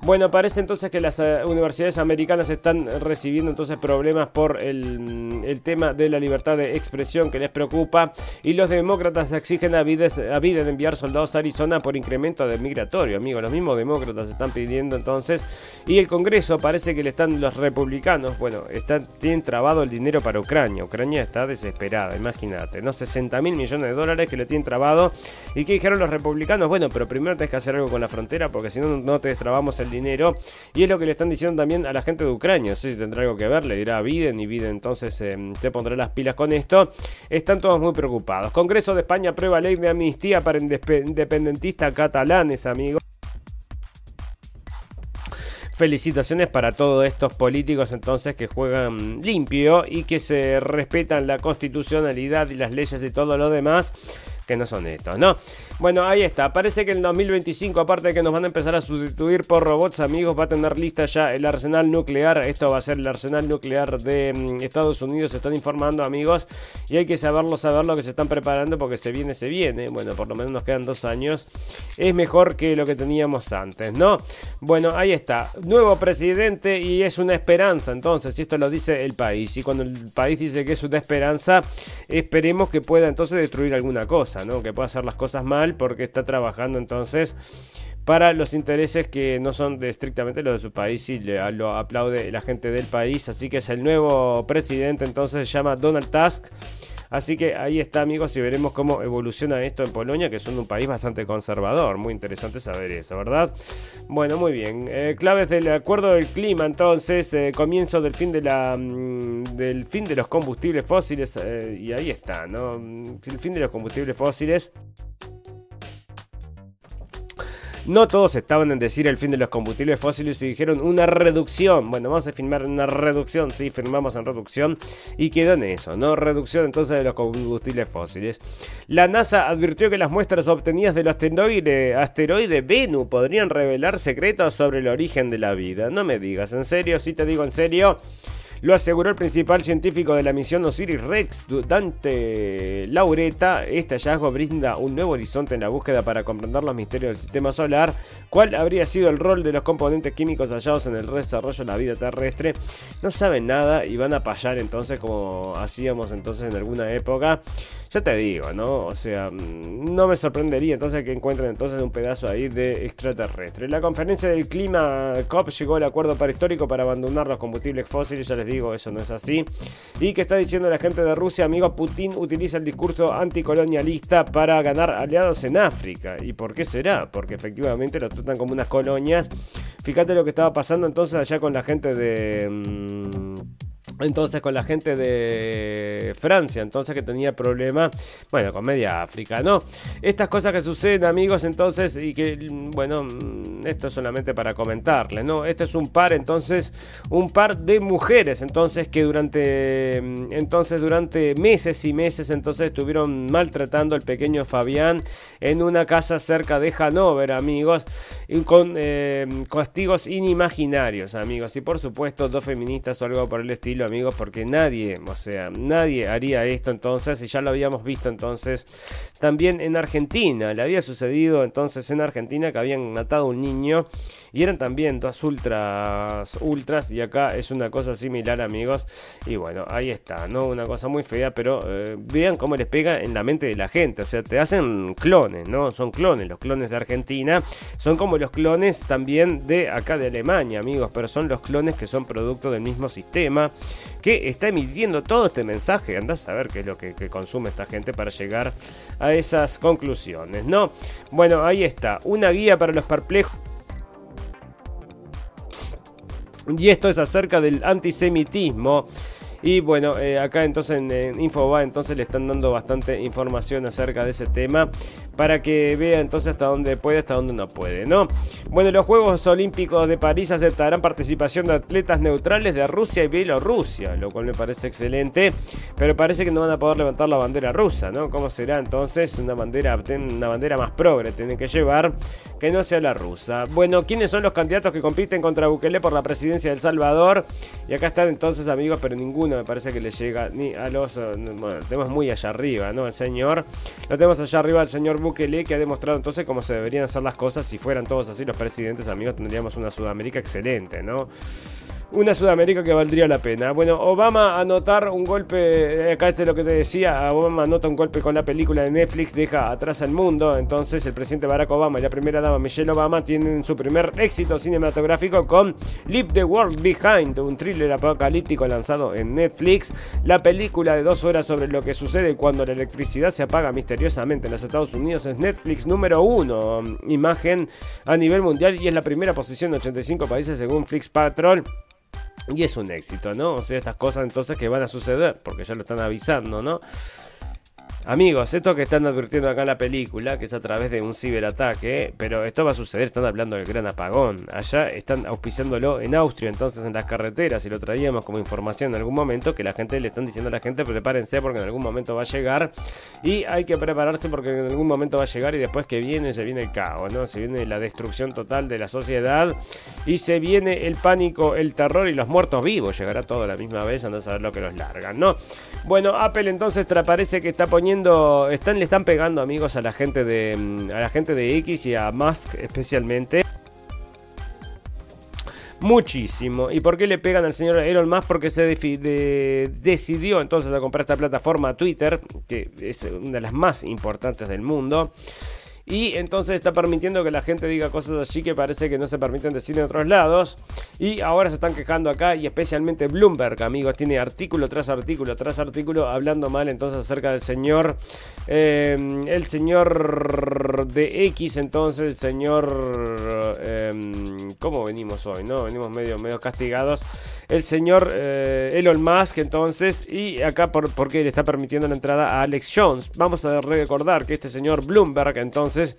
Bueno, parece entonces que las eh, universidades americanas están recibiendo entonces problemas por el, tema de la libertad de expresión que les preocupa y los demócratas exigen a Biden, enviar soldados a Arizona por incremento de migratorio, amigos, los mismos demócratas están pidiendo entonces y el Congreso parece que le están los republicanos, bueno, están, tienen trabado el dinero para Ucrania. Ucrania está desesperada, imagínate, ¿no? 60 mil millones de dólares que le tienen trabado. ¿Y qué dijeron los republicanos? Bueno, pero primero tenés que hacer algo con la frontera porque si no, no te destrabamos el dinero. Y es lo que le están diciendo también a la gente de Ucrania. No sé si tendrá algo que ver, le dirá a Biden y Biden entonces eh, se pondrá las pilas con esto. Están todos muy preocupados. Congreso de España aprueba ley de amnistía para independentistas catalanes, amigos. Felicitaciones para todos estos políticos entonces que juegan limpio y que se respetan la constitucionalidad y las leyes y todo lo demás que no son estos, ¿no? Bueno, ahí está. Parece que en el 2025, aparte de que nos van a empezar a sustituir por robots, amigos, va a tener lista ya el arsenal nuclear. Esto va a ser el arsenal nuclear de mm, Estados Unidos. Se están informando, amigos. Y hay que saberlo, saber lo que se están preparando porque se viene, se viene. Bueno, por lo menos nos quedan dos años. Es mejor que lo que teníamos antes, ¿no? Bueno, ahí está. Nuevo presidente y es una esperanza. Entonces, si esto lo dice el país. Y cuando el país dice que es una esperanza, esperemos que pueda entonces destruir alguna cosa. Que pueda hacer las cosas mal porque está trabajando entonces para los intereses que no son de estrictamente los de su país y le, lo aplaude la gente del país. Así que es el nuevo presidente, entonces se llama Donald Tusk. Así que ahí está, amigos, y veremos cómo evoluciona esto en Polonia, que son un país bastante conservador. Muy interesante saber eso, ¿verdad? Bueno, muy bien. Eh, claves del acuerdo del clima, entonces, eh, comienzo del fin de la mm, del fin de los combustibles fósiles eh, y ahí está, ¿no? El fin de los combustibles fósiles. No todos estaban en decir el fin de los combustibles fósiles y dijeron una reducción. Bueno, vamos a firmar una reducción. Sí, firmamos en reducción y quedó en eso, ¿no? Reducción entonces de los combustibles fósiles. La NASA advirtió que las muestras obtenidas del asteroide, asteroide Venus podrían revelar secretos sobre el origen de la vida. No me digas, en serio, si te digo en serio. Lo aseguró el principal científico de la misión Osiris Rex, Dante Laureta. Este hallazgo brinda un nuevo horizonte en la búsqueda para comprender los misterios del sistema solar. ¿Cuál habría sido el rol de los componentes químicos hallados en el desarrollo de la vida terrestre? No saben nada y van a payar entonces como hacíamos entonces en alguna época. Ya te digo, ¿no? O sea, mm, no me sorprendería entonces que encuentren entonces un pedazo ahí de extraterrestre. La conferencia del clima COP llegó al acuerdo histórico para abandonar los combustibles fósiles, ya les digo, eso no es así. Y que está diciendo la gente de Rusia, amigo, Putin utiliza el discurso anticolonialista para ganar aliados en África. ¿Y por qué será? Porque efectivamente lo tratan como unas colonias. Fíjate lo que estaba pasando entonces allá con la gente de... Mm, entonces con la gente de Francia, entonces que tenía problema, bueno, con media África, ¿no? Estas cosas que suceden, amigos, entonces, y que, bueno, mm, esto es solamente para comentarle, ¿no? Este es un par, entonces, un par de mujeres, entonces, que durante, mm, entonces, durante meses y meses, entonces, estuvieron maltratando al pequeño Fabián en una casa cerca de Hanover, amigos, y con eh, castigos inimaginarios, amigos, y por supuesto, dos feministas o algo por el estilo amigos, porque nadie, o sea, nadie haría esto entonces, y ya lo habíamos visto entonces también en Argentina. Le había sucedido entonces en Argentina que habían matado un niño y eran también dos ultras, ultras, y acá es una cosa similar, amigos. Y bueno, ahí está, ¿no? Una cosa muy fea, pero eh, vean cómo les pega en la mente de la gente. O sea, te hacen clones, ¿no? Son clones, los clones de Argentina. Son como los clones también de acá de Alemania, amigos, pero son los clones que son producto del mismo sistema que está emitiendo todo este mensaje. Andás a ver qué es lo que, consume esta gente para llegar a esas conclusiones, ¿no? Bueno, ahí está. Una guía para los perplejos. Y esto es acerca del antisemitismo. Y bueno, eh, acá entonces en, Infoba entonces le están dando bastante información acerca de ese tema para que vea entonces hasta dónde puede, hasta dónde no puede, ¿no? Bueno, los Juegos Olímpicos de París aceptarán participación de atletas neutrales de Rusia y Bielorrusia, lo cual me parece excelente, pero parece que no van a poder levantar la bandera rusa, ¿no? ¿Cómo será entonces una bandera, una bandera más progre? Tienen que llevar que no sea la rusa. Bueno, ¿quiénes son los candidatos que compiten contra Bukele por la presidencia de El Salvador? Y acá están entonces amigos, pero ninguno me parece que le llega ni a los. Eh, bueno, tenemos muy allá arriba, ¿no? El señor. Lo tenemos allá arriba el señor Bukele, que ha demostrado entonces cómo se deberían hacer las cosas. Si fueran todos así los presidentes, amigos, tendríamos una Sudamérica excelente, ¿no? Una Sudamérica que valdría la pena. Bueno, Obama anotar un golpe, eh, acá este es lo que te decía, Obama anota un golpe con la película de Netflix, deja atrás al mundo, entonces el presidente Barack Obama y la primera dama Michelle Obama tienen su primer éxito cinematográfico con Leave the World Behind, un thriller apocalíptico lanzado en Netflix, la película de dos horas sobre lo que sucede cuando la electricidad se apaga misteriosamente en los Estados Unidos es Netflix número uno, imagen a nivel mundial y es la primera posición de 85 países según Flix Patrol. Y es un éxito, ¿no? O sea, estas cosas entonces que van a suceder, porque ya lo están avisando, ¿no? Amigos, esto que están advirtiendo acá en la película, que es a través de un ciberataque, pero esto va a suceder, están hablando del gran apagón. Allá están auspiciándolo en Austria, entonces en las carreteras, y lo traíamos como información en algún momento, que la gente le están diciendo a la gente, prepárense porque en algún momento va a llegar. Y hay que prepararse porque en algún momento va a llegar y después que viene, se viene el caos, ¿no? Se viene la destrucción total de la sociedad y se viene el pánico, el terror y los muertos vivos. Llegará todo a la misma vez, anda a saber lo que los largan, ¿no? Bueno, Apple entonces parece que está poniendo están, le están pegando amigos a la gente de mm, a la gente de X y a Musk especialmente. Muchísimo. ¿Y por qué le pegan al señor Elon Musk? Porque se decidió entonces a comprar esta plataforma Twitter, que es una de las más importantes del mundo. Y entonces está permitiendo que la gente diga cosas así que parece que no se permiten decir en otros lados. Y ahora se están quejando acá y especialmente Bloomberg, amigos, tiene artículo tras artículo tras artículo hablando mal entonces acerca del señor, eh, el señor de X, entonces el señor, eh, ¿cómo venimos hoy? No, venimos medio, medio castigados. El señor eh, Elon Musk, entonces, y acá por, porque le está permitiendo la entrada a Alex Jones. Vamos a recordar que este señor Bloomberg, entonces, entonces,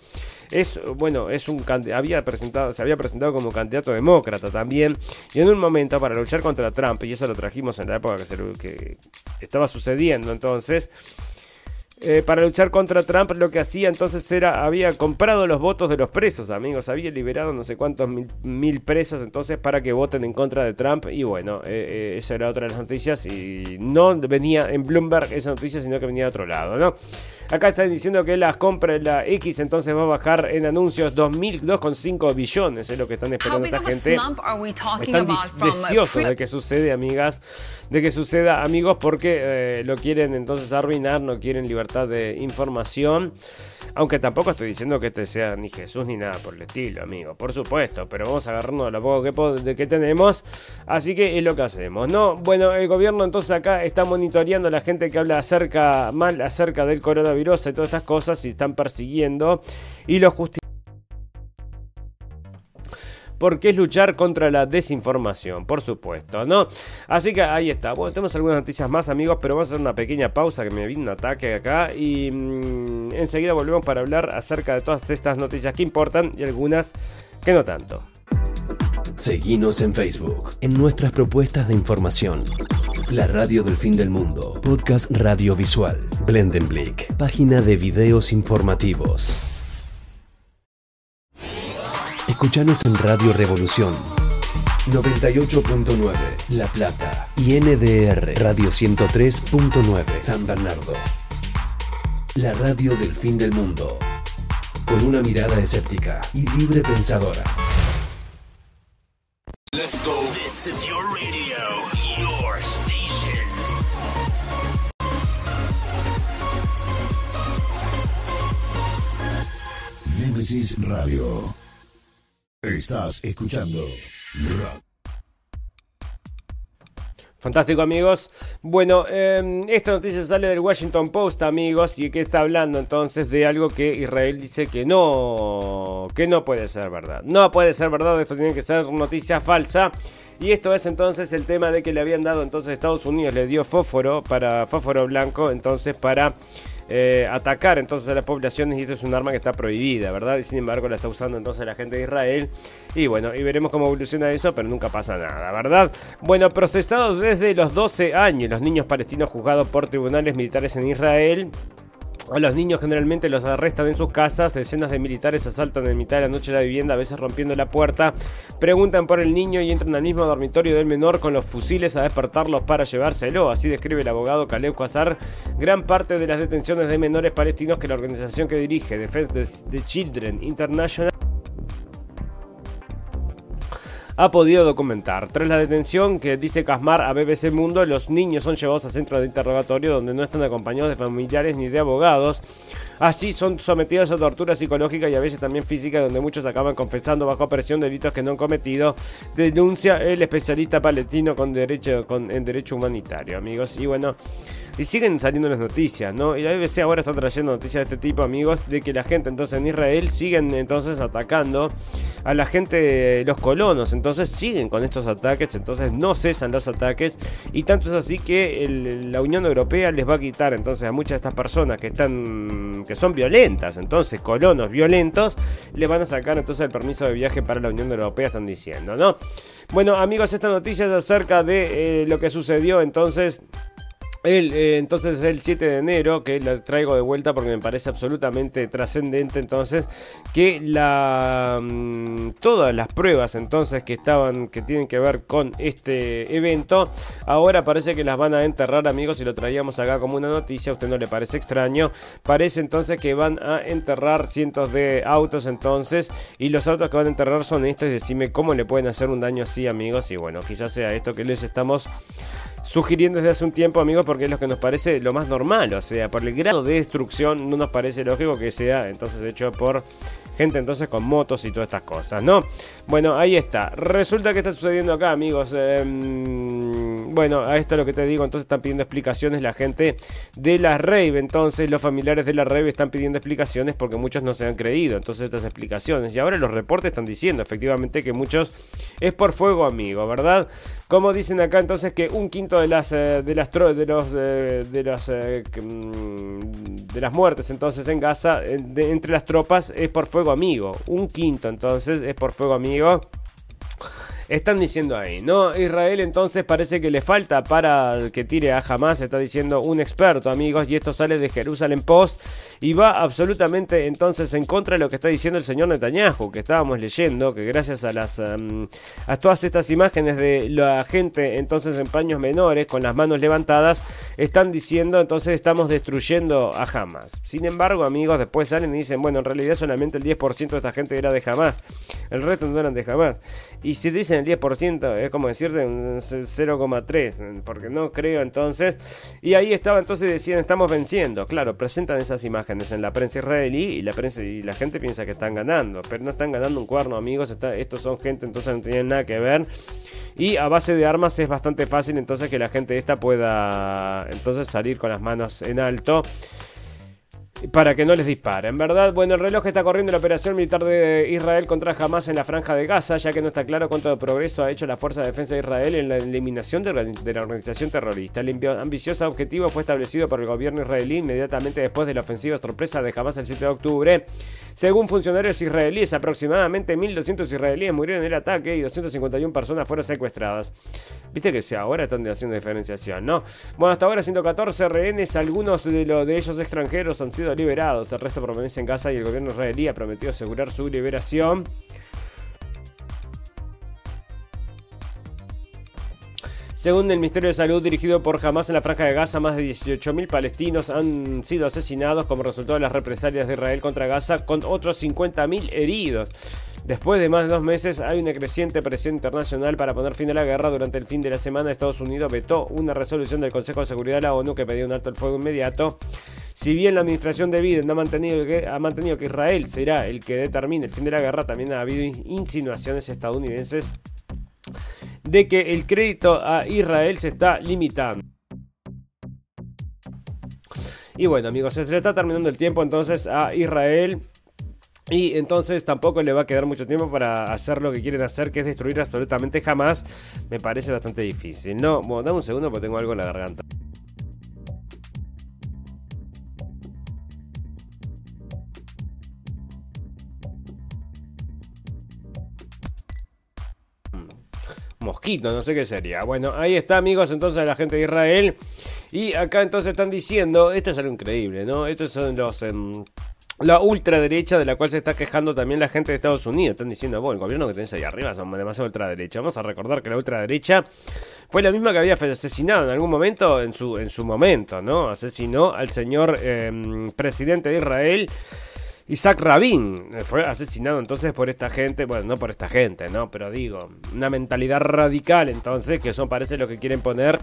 es bueno, es un había presentado, se había presentado como candidato demócrata también. Y en un momento, para luchar contra Trump, y eso lo trajimos en la época que, se, estaba sucediendo entonces. Eh, para luchar contra Trump lo que hacía entonces era, había comprado los votos de los presos, amigos, había liberado no sé cuántos mil, presos entonces para que voten en contra de Trump y bueno, eh, eh, esa era otra de las noticias y no venía en Bloomberg esa noticia, sino que venía de otro lado, ¿no? Acá están diciendo que las compras, la X entonces va a bajar en anuncios 2.2,5 billones, es lo que están esperando esta gente. Están deseosos de que sucede, amigas, de que suceda, amigos, porque eh, lo quieren entonces arruinar, no quieren libertad de información. Aunque tampoco estoy diciendo que este sea ni Jesús ni nada por el estilo, amigo. Por supuesto, pero vamos a agarrarnos lo poco que, que tenemos. Así que es lo que hacemos, ¿no? Bueno, el gobierno entonces acá está monitoreando a la gente que habla acerca, mal acerca del coronavirus y todas estas cosas y están persiguiendo y lo justifican porque es luchar contra la desinformación, por supuesto, ¿no? Así que ahí está. Bueno, tenemos algunas noticias más, amigos, pero vamos a hacer una pequeña pausa que me viene un ataque acá y mm, enseguida volvemos para hablar acerca de todas estas noticias que importan y algunas que no tanto. Seguimos en Facebook, en nuestras propuestas de información. La radio del fin del mundo, podcast radiovisual, Blendenblick, página de videos informativos. Escuchanos en Radio Revolución 98.9 La Plata y NDR Radio 103.9 San Bernardo. La radio del fin del mundo. Con una mirada escéptica y libre pensadora. Let's go. This is your radio, your station. Nemesis Radio. Estás escuchando Fantástico amigos. Bueno, em, esta noticia sale del Washington Post amigos y que está hablando entonces de algo que Israel dice que no, que no puede ser verdad. No puede ser verdad, esto tiene que ser noticia falsa. Y esto es entonces el tema de que le habían dado entonces Estados Unidos, le dio fósforo para fósforo blanco entonces para eh, atacar entonces a las poblaciones y esto es un arma que está prohibida, ¿verdad? Y sin embargo la está usando entonces la gente de Israel. Y bueno, y veremos cómo evoluciona eso, pero nunca pasa nada, ¿verdad? Bueno, procesados desde los 12 años, los niños palestinos juzgados por tribunales militares en Israel a los niños generalmente los arrestan en sus casas, decenas de militares asaltan en mitad de la noche la vivienda, a veces rompiendo la puerta, preguntan por el niño y entran al mismo dormitorio del menor con los fusiles a despertarlos para llevárselo. Así describe el abogado Caleb Quasar gran parte de las detenciones de menores palestinos que la organización que dirige, Defense the Children International, ha podido documentar. Tras la detención que dice Casmar a BBC Mundo, los niños son llevados a centros de interrogatorio donde no están acompañados de familiares ni de abogados. Así son sometidos a tortura psicológica y a veces también física, donde muchos acaban confesando bajo presión delitos que no han cometido, denuncia el especialista palestino con derecho, con, en derecho humanitario, amigos. Y bueno, y siguen saliendo las noticias, ¿no? Y la BBC ahora está trayendo noticias de este tipo, amigos, de que la gente entonces en Israel siguen entonces atacando a la gente, los colonos. Entonces siguen con estos ataques, entonces no cesan los ataques. Y tanto es así que la Unión Europea les va a quitar entonces a muchas de estas personas que están que son violentas, entonces colonos violentos, le van a sacar entonces el permiso de viaje para la Unión Europea, están diciendo, ¿no? Bueno, amigos, esta noticia es acerca de eh, lo que sucedió entonces el, eh, entonces el 7 de enero, que la traigo de vuelta porque me parece absolutamente trascendente entonces, que mm, todas las pruebas entonces que estaban, que tienen que ver con este evento, ahora parece que las van a enterrar amigos y lo traíamos acá como una noticia, a usted no le parece extraño, parece entonces que van a enterrar cientos de autos entonces y los autos que van a enterrar son estos decime cómo le pueden hacer un daño así amigos y bueno, quizás sea esto que les estamos sugiriendo desde hace un tiempo, amigos, porque es lo que nos parece lo más normal. O sea, por el grado de destrucción no nos parece lógico que sea entonces hecho por gente entonces con motos y todas estas cosas, ¿no? Bueno, ahí está. Resulta que está sucediendo acá, amigos. Em, bueno, a esto es lo que te digo, entonces están pidiendo explicaciones la gente de la Rave. Entonces, los familiares de la Rave están pidiendo explicaciones porque muchos no se han creído. Entonces, estas explicaciones. Y ahora los reportes están diciendo efectivamente que muchos es por fuego, amigo, ¿verdad? Como dicen acá, entonces que un quinto de las eh, de las de eh, de eh, mm, de las muertes entonces en Gaza entre las tropas es por fuego amigo. Un quinto entonces es por fuego amigo. Están diciendo ahí, ¿no? Israel entonces parece que le falta para que tire a Hamas, está diciendo un experto, amigos, y esto sale de Jerusalén Post y va absolutamente entonces en contra de lo que está diciendo el señor Netanyahu, que estábamos leyendo, que gracias a las a todas estas imágenes de la gente entonces en paños menores con las manos levantadas, están diciendo entonces estamos destruyendo a Hamas. Sin embargo, amigos, después salen y dicen, bueno, en realidad solamente el 10% de esta gente era de Hamas, el resto no eran de Hamas. Y si dicen el 10%, es como decirte un 0,3, porque no creo entonces. Y ahí estaba entonces decían, estamos venciendo. Claro, presentan esas imágenes en la prensa israelí y la prensa y la gente piensa que están ganando, pero no están ganando un cuerno, amigos. estos son gente, entonces no tienen nada que ver. Y a base de armas es bastante fácil entonces que la gente esta pueda entonces salir con las manos en alto para que no les disparen, ¿verdad? Bueno, el reloj está corriendo la operación militar de Israel contra Hamas en la franja de Gaza, ya que no está claro cuánto progreso ha hecho la Fuerza de Defensa de Israel en la eliminación de la, organización terrorista. El ambicioso objetivo fue establecido por el gobierno israelí inmediatamente después de la ofensiva sorpresa de Hamas el 7 de octubre. Según funcionarios israelíes, aproximadamente 1.200 israelíes murieron en el ataque y 251 personas fueron secuestradas. Viste que si ahora están haciendo diferenciación, ¿no? Bueno, hasta ahora 114 rehenes, algunos de, de ellos extranjeros han sido liberados. El resto permanece en casa y el gobierno israelí ha prometido asegurar su liberación. Según el Ministerio de Salud dirigido por Hamas en la Franja de Gaza, más de 18.000 palestinos han sido asesinados como resultado de las represalias de Israel contra Gaza, con otros 50.000 heridos. Después de más de dos meses hay una creciente presión internacional para poner fin a la guerra. Durante el fin de la semana Estados Unidos vetó una resolución del Consejo de Seguridad de la ONU que pedía un alto el fuego inmediato. Si bien la administración de Biden ha mantenido, que, ha mantenido que Israel será el que determine el fin de la guerra, también ha habido insinuaciones estadounidenses de que el crédito a Israel se está limitando. Y bueno amigos, se está terminando el tiempo entonces a Israel. Y entonces tampoco le va a quedar mucho tiempo para hacer lo que quieren hacer, que es destruir absolutamente jamás. Me parece bastante difícil. No, bueno, dame un segundo porque tengo algo en la garganta. No sé qué sería. Bueno, ahí está, amigos, entonces la gente de Israel. Y acá entonces están diciendo, esto es algo increíble, ¿no? Estos son los... Em, la ultraderecha de la cual se está quejando también la gente de Estados Unidos. Están diciendo, bueno, el gobierno que tenés ahí arriba son demasiado ultraderecha. Vamos a recordar que la ultraderecha fue la misma que había asesinado en algún momento, en su, en su momento, ¿no? Asesinó al señor em, presidente de Israel. Isaac Rabin fue asesinado entonces por esta gente, bueno, no por esta gente, ¿no? Pero digo, una mentalidad radical entonces, que son parece lo que quieren poner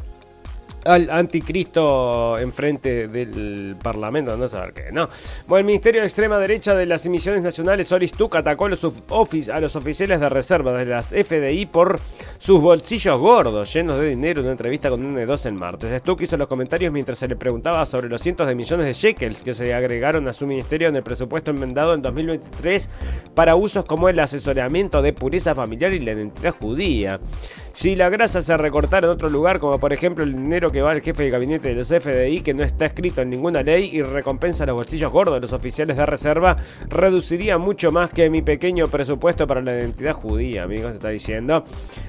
al anticristo enfrente del Parlamento, no saber qué, ¿no? Bueno, el Ministerio de Extrema Derecha de las Emisiones Nacionales, Oris atacó a los, a los oficiales de reserva de las FDI por sus bolsillos gordos, llenos de dinero, en una entrevista con N2 en martes. Stuck hizo los comentarios mientras se le preguntaba sobre los cientos de millones de shekels que se agregaron a su ministerio en el presupuesto enmendado en 2023 para usos como el asesoramiento de pureza familiar y la identidad judía. Si la grasa se recortara en otro lugar, como por ejemplo el dinero que va al jefe de gabinete de los FDI, que no está escrito en ninguna ley y recompensa los bolsillos gordos de los oficiales de reserva, reduciría mucho más que mi pequeño presupuesto para la identidad judía, amigos, está diciendo.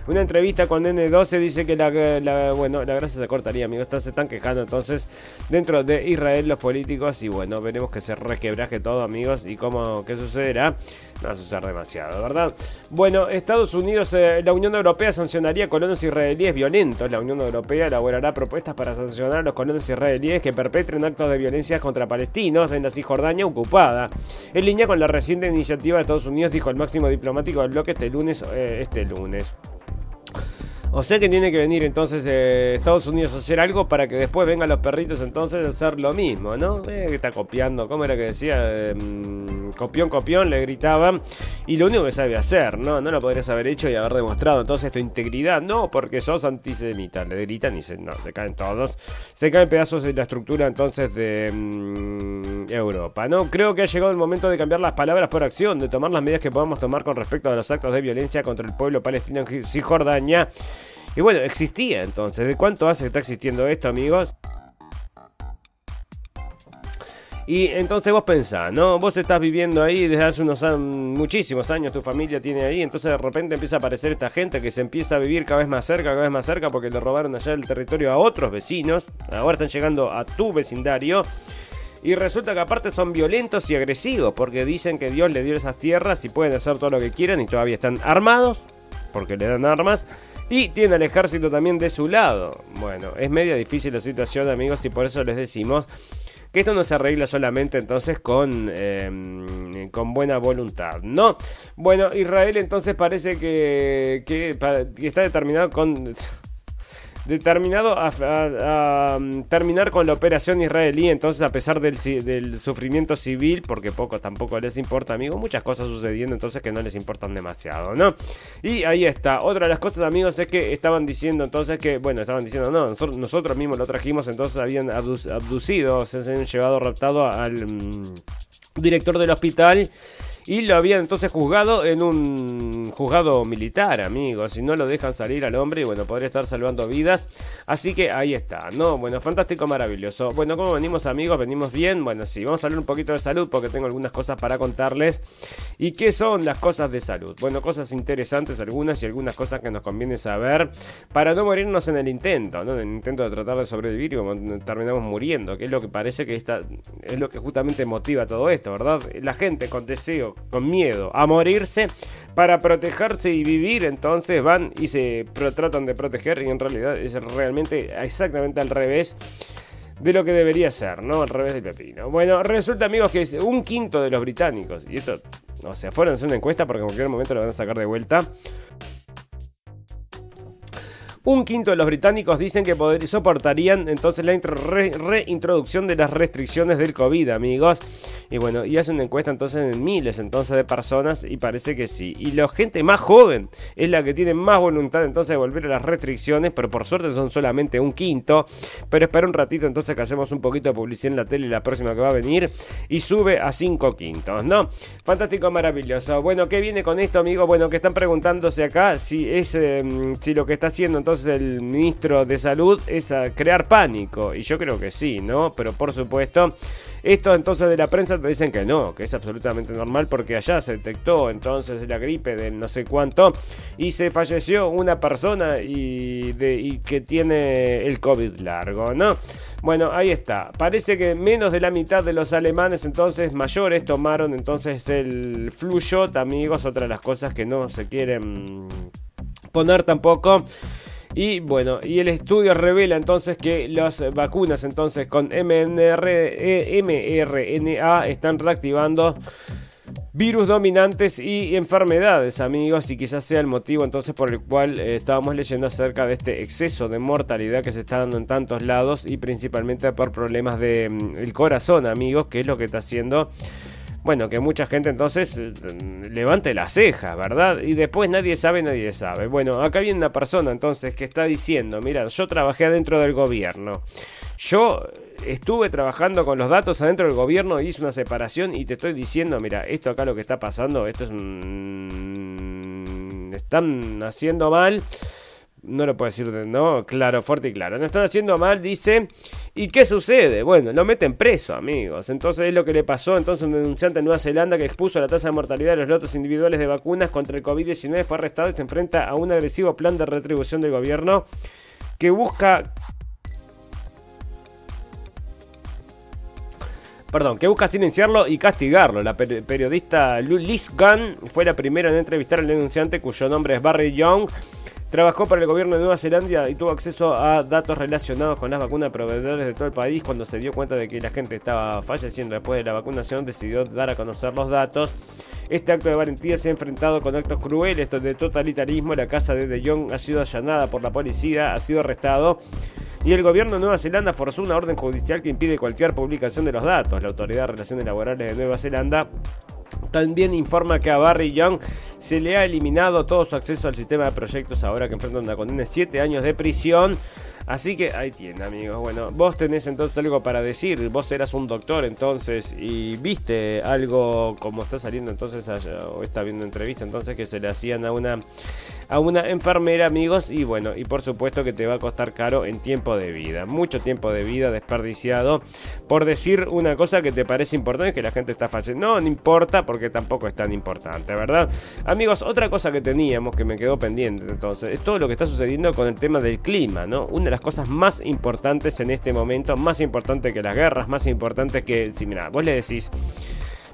Una entrevista con N12 dice que la, bueno, la grasa se cortaría, amigos, se están quejando entonces dentro de Israel los políticos y bueno, veremos que se requebraje todo, amigos, y cómo, qué sucederá. No va a suceder demasiado, ¿verdad? Bueno, Estados Unidos, eh, la Unión Europea sancionaría colonos israelíes violentos. La Unión Europea elaborará propuestas para sancionar a los colonos israelíes que perpetren actos de violencia contra palestinos en la Cisjordania ocupada. En línea con la reciente iniciativa de Estados Unidos, dijo el máximo diplomático del bloque este lunes. Eh, este lunes. O sea que tiene que venir entonces eh, Estados Unidos a hacer algo para que después vengan los perritos entonces a hacer lo mismo, ¿no? Eh, está copiando, ¿cómo era que decía? Em, copión, copión, le gritaban. Y lo único que sabe hacer, ¿no? No lo podrías haber hecho y haber demostrado entonces tu integridad. No, porque sos antisemita. Le gritan y se, no, se caen todos. Se caen pedazos de la estructura entonces de em, Europa, ¿no? Creo que ha llegado el momento de cambiar las palabras por acción, de tomar las medidas que podamos tomar con respecto a los actos de violencia contra el pueblo palestino en Cisjordania y bueno, existía entonces. ¿De cuánto hace que está existiendo esto, amigos? Y entonces vos pensás, ¿no? Vos estás viviendo ahí desde hace unos muchísimos años, tu familia tiene ahí, entonces de repente empieza a aparecer esta gente que se empieza a vivir cada vez más cerca, cada vez más cerca, porque le robaron allá el territorio a otros vecinos, ahora están llegando a tu vecindario. Y resulta que aparte son violentos y agresivos, porque dicen que Dios le dio esas tierras y pueden hacer todo lo que quieran y todavía están armados, porque le dan armas y tiene al ejército también de su lado. Bueno, es media difícil la situación, amigos, y por eso les decimos que esto no se arregla solamente entonces con, em, con buena voluntad, ¿no? Bueno, Israel entonces parece que, que está determinado con determinado a, mm, terminar con la operación israelí. Entonces, a pesar del, sufrimiento civil, porque poco tampoco les importa, amigos, muchas cosas sucediendo entonces que no les importan demasiado, ¿no? Y ahí está. Otra de las cosas, amigos, es que estaban diciendo entonces que, bueno, estaban diciendo, no, nosotros, mismos lo trajimos, entonces habían abducido, se han llevado raptado al mm, director del hospital y lo habían entonces juzgado en un juzgado militar, amigos. Si no lo dejan salir al hombre, y bueno, podría estar salvando vidas. Así que ahí está, ¿no? Bueno, fantástico, maravilloso. Bueno, ¿cómo venimos, amigos? ¿Venimos bien? Bueno, sí, vamos a hablar un poquito de salud porque tengo algunas cosas para contarles. ¿Y qué son las cosas de salud? Bueno, cosas interesantes algunas y algunas cosas que nos conviene saber para no morirnos en el intento, ¿no? En el intento de tratar de sobrevivir y terminamos muriendo, que es lo que parece que está, es lo que justamente motiva todo esto, ¿verdad? La gente con deseo con miedo a morirse para protegerse y vivir, entonces van y se tratan de proteger y en realidad es realmente exactamente al revés de lo que debería ser, ¿no? Al revés del pepino. Bueno, resulta amigos que es un quinto de los británicos, y esto, o sea, fueron a hacer una encuesta porque en cualquier momento lo van a sacar de vuelta. Un quinto de los británicos dicen que soportarían entonces la reintroducción de las restricciones del COVID, amigos. Y bueno, y hace una encuesta entonces en miles entonces de personas y parece que sí. Y la gente más joven es la que tiene más voluntad entonces de volver a las restricciones, pero por suerte son solamente un quinto. Pero espera un ratito entonces que hacemos un poquito de publicidad en la tele la próxima que va a venir y sube a cinco quintos, ¿no? Fantástico, maravilloso. Bueno, ¿qué viene con esto, amigos? Bueno, que están preguntándose acá si es em, si lo que está haciendo entonces el ministro de Salud es crear pánico. Y yo creo que sí, ¿no? Pero por supuesto, esto entonces de la prensa me dicen que no, que es absolutamente normal porque allá se detectó entonces la gripe de no sé cuánto y se falleció una persona y, de, que tiene el COVID largo, ¿no? Bueno, ahí está. Parece que menos de la mitad de los alemanes entonces mayores tomaron entonces el flu amigos, otra de las cosas que no se quieren poner tampoco. Y bueno, y el estudio revela entonces que las vacunas entonces con MNR, e, mRNA están reactivando virus dominantes y enfermedades, amigos, y quizás sea el motivo entonces por el cual eh, estábamos leyendo acerca de este exceso de mortalidad que se está dando en tantos lados y principalmente por problemas del mm, corazón, amigos, que es lo que está haciendo bueno, que mucha gente entonces eh, levante la ceja, ¿verdad? Y después nadie sabe, nadie sabe. Bueno, acá viene una persona entonces que está diciendo, mira, yo trabajé adentro del gobierno. Yo estuve trabajando con los datos adentro del gobierno, hice una separación y te estoy diciendo, mira, esto acá lo que está pasando, esto es un... están haciendo mal no lo puedo decir, ¿no? Claro, fuerte y claro. No están haciendo mal, dice. ¿Y qué sucede? Bueno, lo meten preso, amigos. Entonces es lo que le pasó. Entonces un denunciante en Nueva Zelanda que expuso la tasa de mortalidad de los lotos individuales de vacunas contra el COVID-19 fue arrestado y se enfrenta a un agresivo plan de retribución del gobierno que busca perdón, que busca silenciarlo y castigarlo. La periodista Liz Gunn fue la primera en entrevistar al denunciante cuyo nombre es Barry Young Trabajó para el gobierno de Nueva Zelanda y tuvo acceso a datos relacionados con las vacunas proveedores de todo el país. Cuando se dio cuenta de que la gente estaba falleciendo después de la vacunación, decidió dar a conocer los datos. Este acto de valentía se ha enfrentado con actos crueles de totalitarismo. La casa de De Jong ha sido allanada por la policía, ha sido arrestado. Y el gobierno de Nueva Zelanda forzó una orden judicial que impide cualquier publicación de los datos. La Autoridad de Relaciones Laborales de Nueva Zelanda también informa que a Barry Young se le ha eliminado todo su acceso al sistema de proyectos ahora que enfrenta una condena de 7 años de prisión. Así que ahí tiene, amigos. Bueno, vos tenés entonces algo para decir. Vos eras un doctor entonces y viste algo como está saliendo entonces o está viendo entrevista entonces que se le hacían a una a una enfermera, amigos, y bueno, y por supuesto que te va a costar caro en tiempo de vida, mucho tiempo de vida desperdiciado por decir una cosa que te parece importante, que la gente está fallando. No, no importa porque tampoco es tan importante, ¿verdad? Amigos, otra cosa que teníamos que me quedó pendiente entonces, es todo lo que está sucediendo con el tema del clima, ¿no? Una de las cosas más importantes en este momento, más importante que las guerras, más importante que, si mira, vos le decís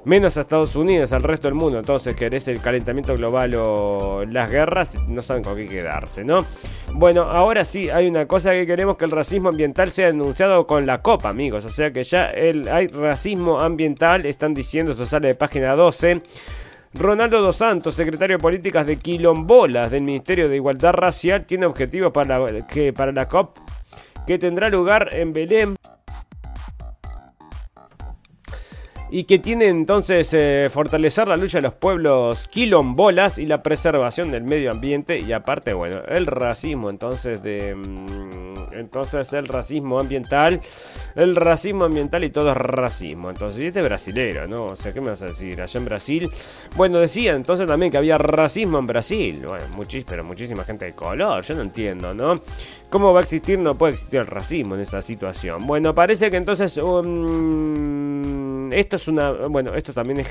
menos a Estados Unidos, al resto del mundo. Entonces, querés el calentamiento global o las guerras, no saben con qué quedarse, ¿no? Bueno, ahora sí, hay una cosa que queremos que el racismo ambiental sea denunciado con la copa, amigos. O sea que ya el, hay racismo ambiental, están diciendo, eso sale de página 12. Ronaldo Dos Santos, secretario de Políticas de Quilombolas del Ministerio de Igualdad Racial, tiene objetivos para que, para la COP que tendrá lugar en Belén y que tiene entonces eh, fortalecer la lucha de los pueblos quilombolas y la preservación del medio ambiente y aparte, bueno, el racismo entonces de... Mm, entonces el racismo ambiental, el racismo ambiental y todo es racismo. Entonces, este es brasilero, ¿no? O sea, ¿qué me vas a decir? Allá en Brasil, bueno, decía entonces también que había racismo en Brasil. Bueno, pero muchísima gente de color, yo no entiendo, ¿no? ¿Cómo va a existir? No puede existir el racismo en esa situación. Bueno, parece que entonces... Um, esto es una. Bueno, esto también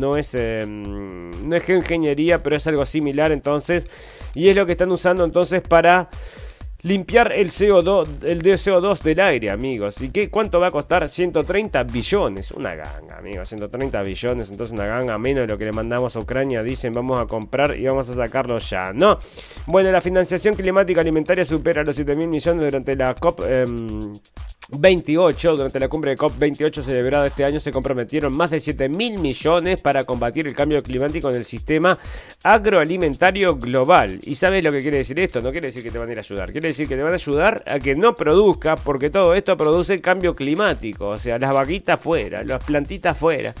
no es. Em, no es ingeniería, pero es algo similar entonces. Y es lo que están usando entonces para limpiar el CO2, el CO2 del aire, amigos. ¿Y qué, cuánto va a costar? 130 billones. Una ganga, amigos. 130 billones. Entonces una ganga menos de lo que le mandamos a Ucrania. Dicen, vamos a comprar y vamos a sacarlo ya. No. Bueno, la financiación climática alimentaria supera los 7 mil millones durante la COP. 28, durante la cumbre de COP28 celebrada este año, se comprometieron más de 7 mil millones para combatir el cambio climático en el sistema agroalimentario global. ¿Y sabes lo que quiere decir esto? No quiere decir que te van a ir a ayudar, quiere decir que te van a ayudar a que no produzca, porque todo esto produce cambio climático, o sea, las vaquitas fuera, las plantitas fuera.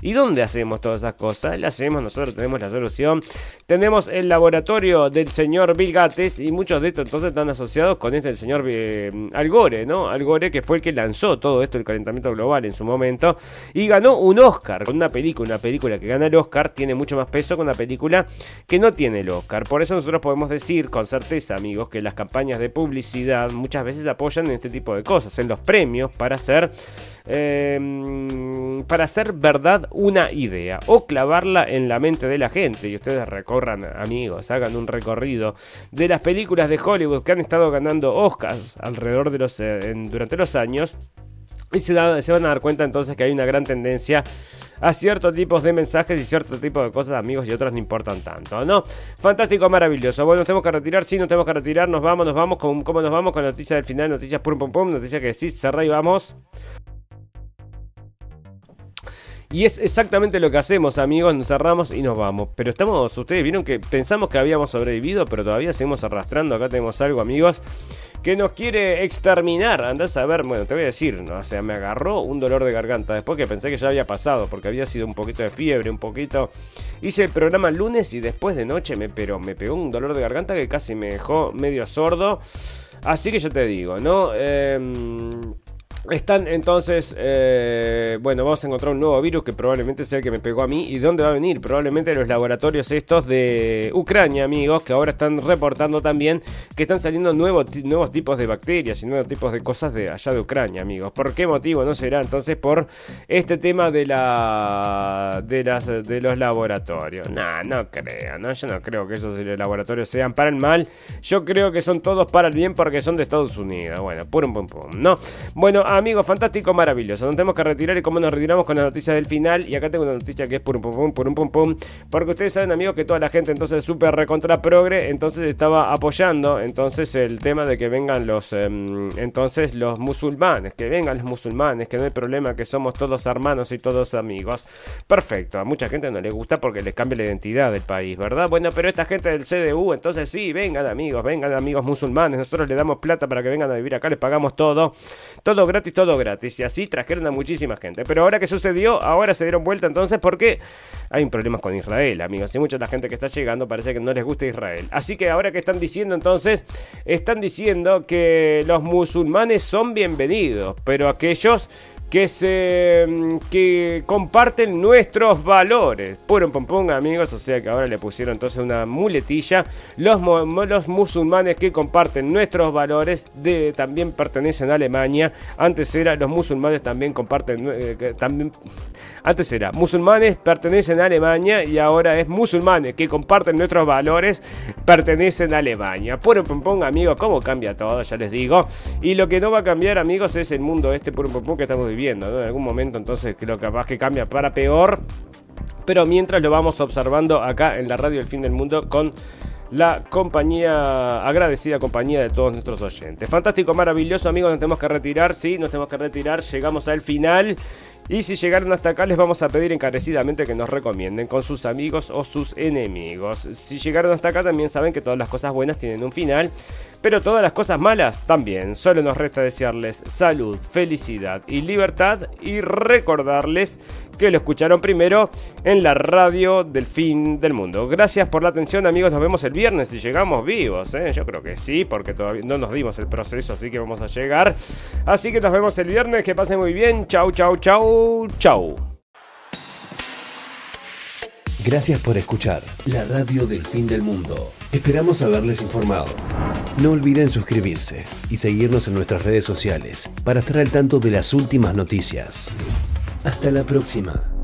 ¿Y dónde hacemos todas esas cosas? Las hacemos, nosotros tenemos la solución. Tenemos el laboratorio del señor Bill Gates y muchos de estos entonces están asociados con este del señor eh, Al Gore, ¿no? Al Gore que fue el que lanzó todo esto, el calentamiento global en su momento y ganó un Oscar con una película. Una película que gana el Oscar tiene mucho más peso que una película que no tiene el Oscar. Por eso nosotros podemos decir con certeza, amigos, que las campañas de publicidad muchas veces apoyan en este tipo de cosas, en los premios para hacer Em, para hacer verdad una idea o clavarla en la mente de la gente. Y ustedes recorran, amigos, hagan un recorrido de las películas de Hollywood que han estado ganando Oscars alrededor de los, eh, durante los años. Y se, van a dar cuenta entonces que hay una gran tendencia a ciertos tipos de mensajes y ciertos tipos de cosas, amigos, y otras no importan tanto, ¿no? Fantástico, maravilloso. Bueno, nos tenemos que retirar, sí, nos tenemos que retirar, nos vamos, nos vamos, ¿cómo, nos vamos? Con noticias del final, noticias pum pum pum, noticias que sí, cerra y vamos. Y es exactamente lo que hacemos, amigos. Nos cerramos y nos vamos. Pero estamos, ustedes vieron que pensamos que habíamos sobrevivido, pero todavía seguimos arrastrando. Acá tenemos algo, amigos que nos quiere exterminar. Andás a ver, bueno, te voy a decir, ¿no? o sea, me agarró un dolor de garganta después que pensé que ya había pasado, porque había sido un poquito de fiebre, un poquito. Hice el programa el lunes y después de noche me, pero me pegó un dolor de garganta que casi me dejó medio sordo. Así que yo te digo, ¿no? Eh, están entonces, eh, bueno, vamos a encontrar un nuevo virus que probablemente sea el que me pegó a mí. ¿Y de dónde va a venir? Probablemente de los laboratorios estos de Ucrania, amigos, que ahora están reportando también que están saliendo nuevos, nuevos tipos de bacterias y nuevos tipos de cosas de allá de Ucrania, amigos. ¿Por qué motivo? No será entonces por este tema de la de las de los laboratorios. No, no creo, no, yo no creo que esos laboratorios sean para el mal. Yo creo que son todos para el bien porque son de Estados Unidos. Bueno, pum pum pum. No. Bueno, amigos, fantástico, maravilloso. Nos tenemos que retirar y cómo nos retiramos con las noticias del final. Y acá tengo una noticia que es por un pum pum, por un pum pum. Porque ustedes saben, amigos, que toda la gente entonces súper recontra progre. Entonces estaba apoyando entonces el tema de que vengan los em, entonces los musulmanes. Que vengan los musulmanes, que no hay problema, que somos todos hermanos y todos amigos. Perfecto. A mucha gente no le gusta porque les cambia la identidad del país, ¿verdad? Bueno, pero esta gente del CDU, entonces sí, vengan amigos, vengan amigos musulmanes. Nosotros le damos plata para que vengan a vivir acá, les pagamos todo. Todo gratis y todo gratis. Y así trajeron a muchísima gente. Pero ahora que sucedió, ahora se dieron vuelta entonces porque hay problemas con Israel, amigos. Y mucha la gente que está llegando parece que no les gusta Israel. Así que ahora que están diciendo entonces, están diciendo que los musulmanes son bienvenidos, pero aquellos que se mm, que comparten nuestros valores. Puro pom amigos, o sea que ahora le pusieron entonces una muletilla. Los, los musulmanes que comparten nuestros valores de, también pertenecen a Alemania. Antes era los musulmanes también comparten eh, también antes era musulmanes pertenecen a Alemania y ahora es musulmanes que comparten nuestros valores pertenecen a Alemania. Puro pom amigos, cómo cambia todo, ya les digo. Y lo que no va a cambiar, amigos, es el mundo este puro pom que estamos viviendo viendo, En algún momento entonces creo capaz que cambia para peor. Pero mientras lo vamos observando acá en la radio El Fin del Mundo con la compañía, agradecida compañía de todos nuestros oyentes. Fantástico, maravilloso, amigos, nos tenemos que retirar, sí, nos tenemos que retirar, llegamos al final. Y si llegaron hasta acá, les vamos a pedir encarecidamente que nos recomienden con sus amigos o sus enemigos. Si llegaron hasta acá, también saben que todas las cosas buenas tienen un final, pero todas las cosas malas también. Solo nos resta desearles salud, felicidad y libertad y recordarles que lo escucharon primero en la radio del fin del mundo. Gracias por la atención, amigos. Nos vemos el viernes si llegamos vivos. ¿eh? Yo creo que sí, porque todavía no nos dimos el proceso, así que vamos a llegar. Así que nos vemos el viernes. Que pasen muy bien. Chau, chau, chau. Chau, Gracias por escuchar la radio del fin del mundo. Esperamos haberles informado. No olviden suscribirse y seguirnos en nuestras redes sociales para estar al tanto de las últimas noticias. Hasta la próxima.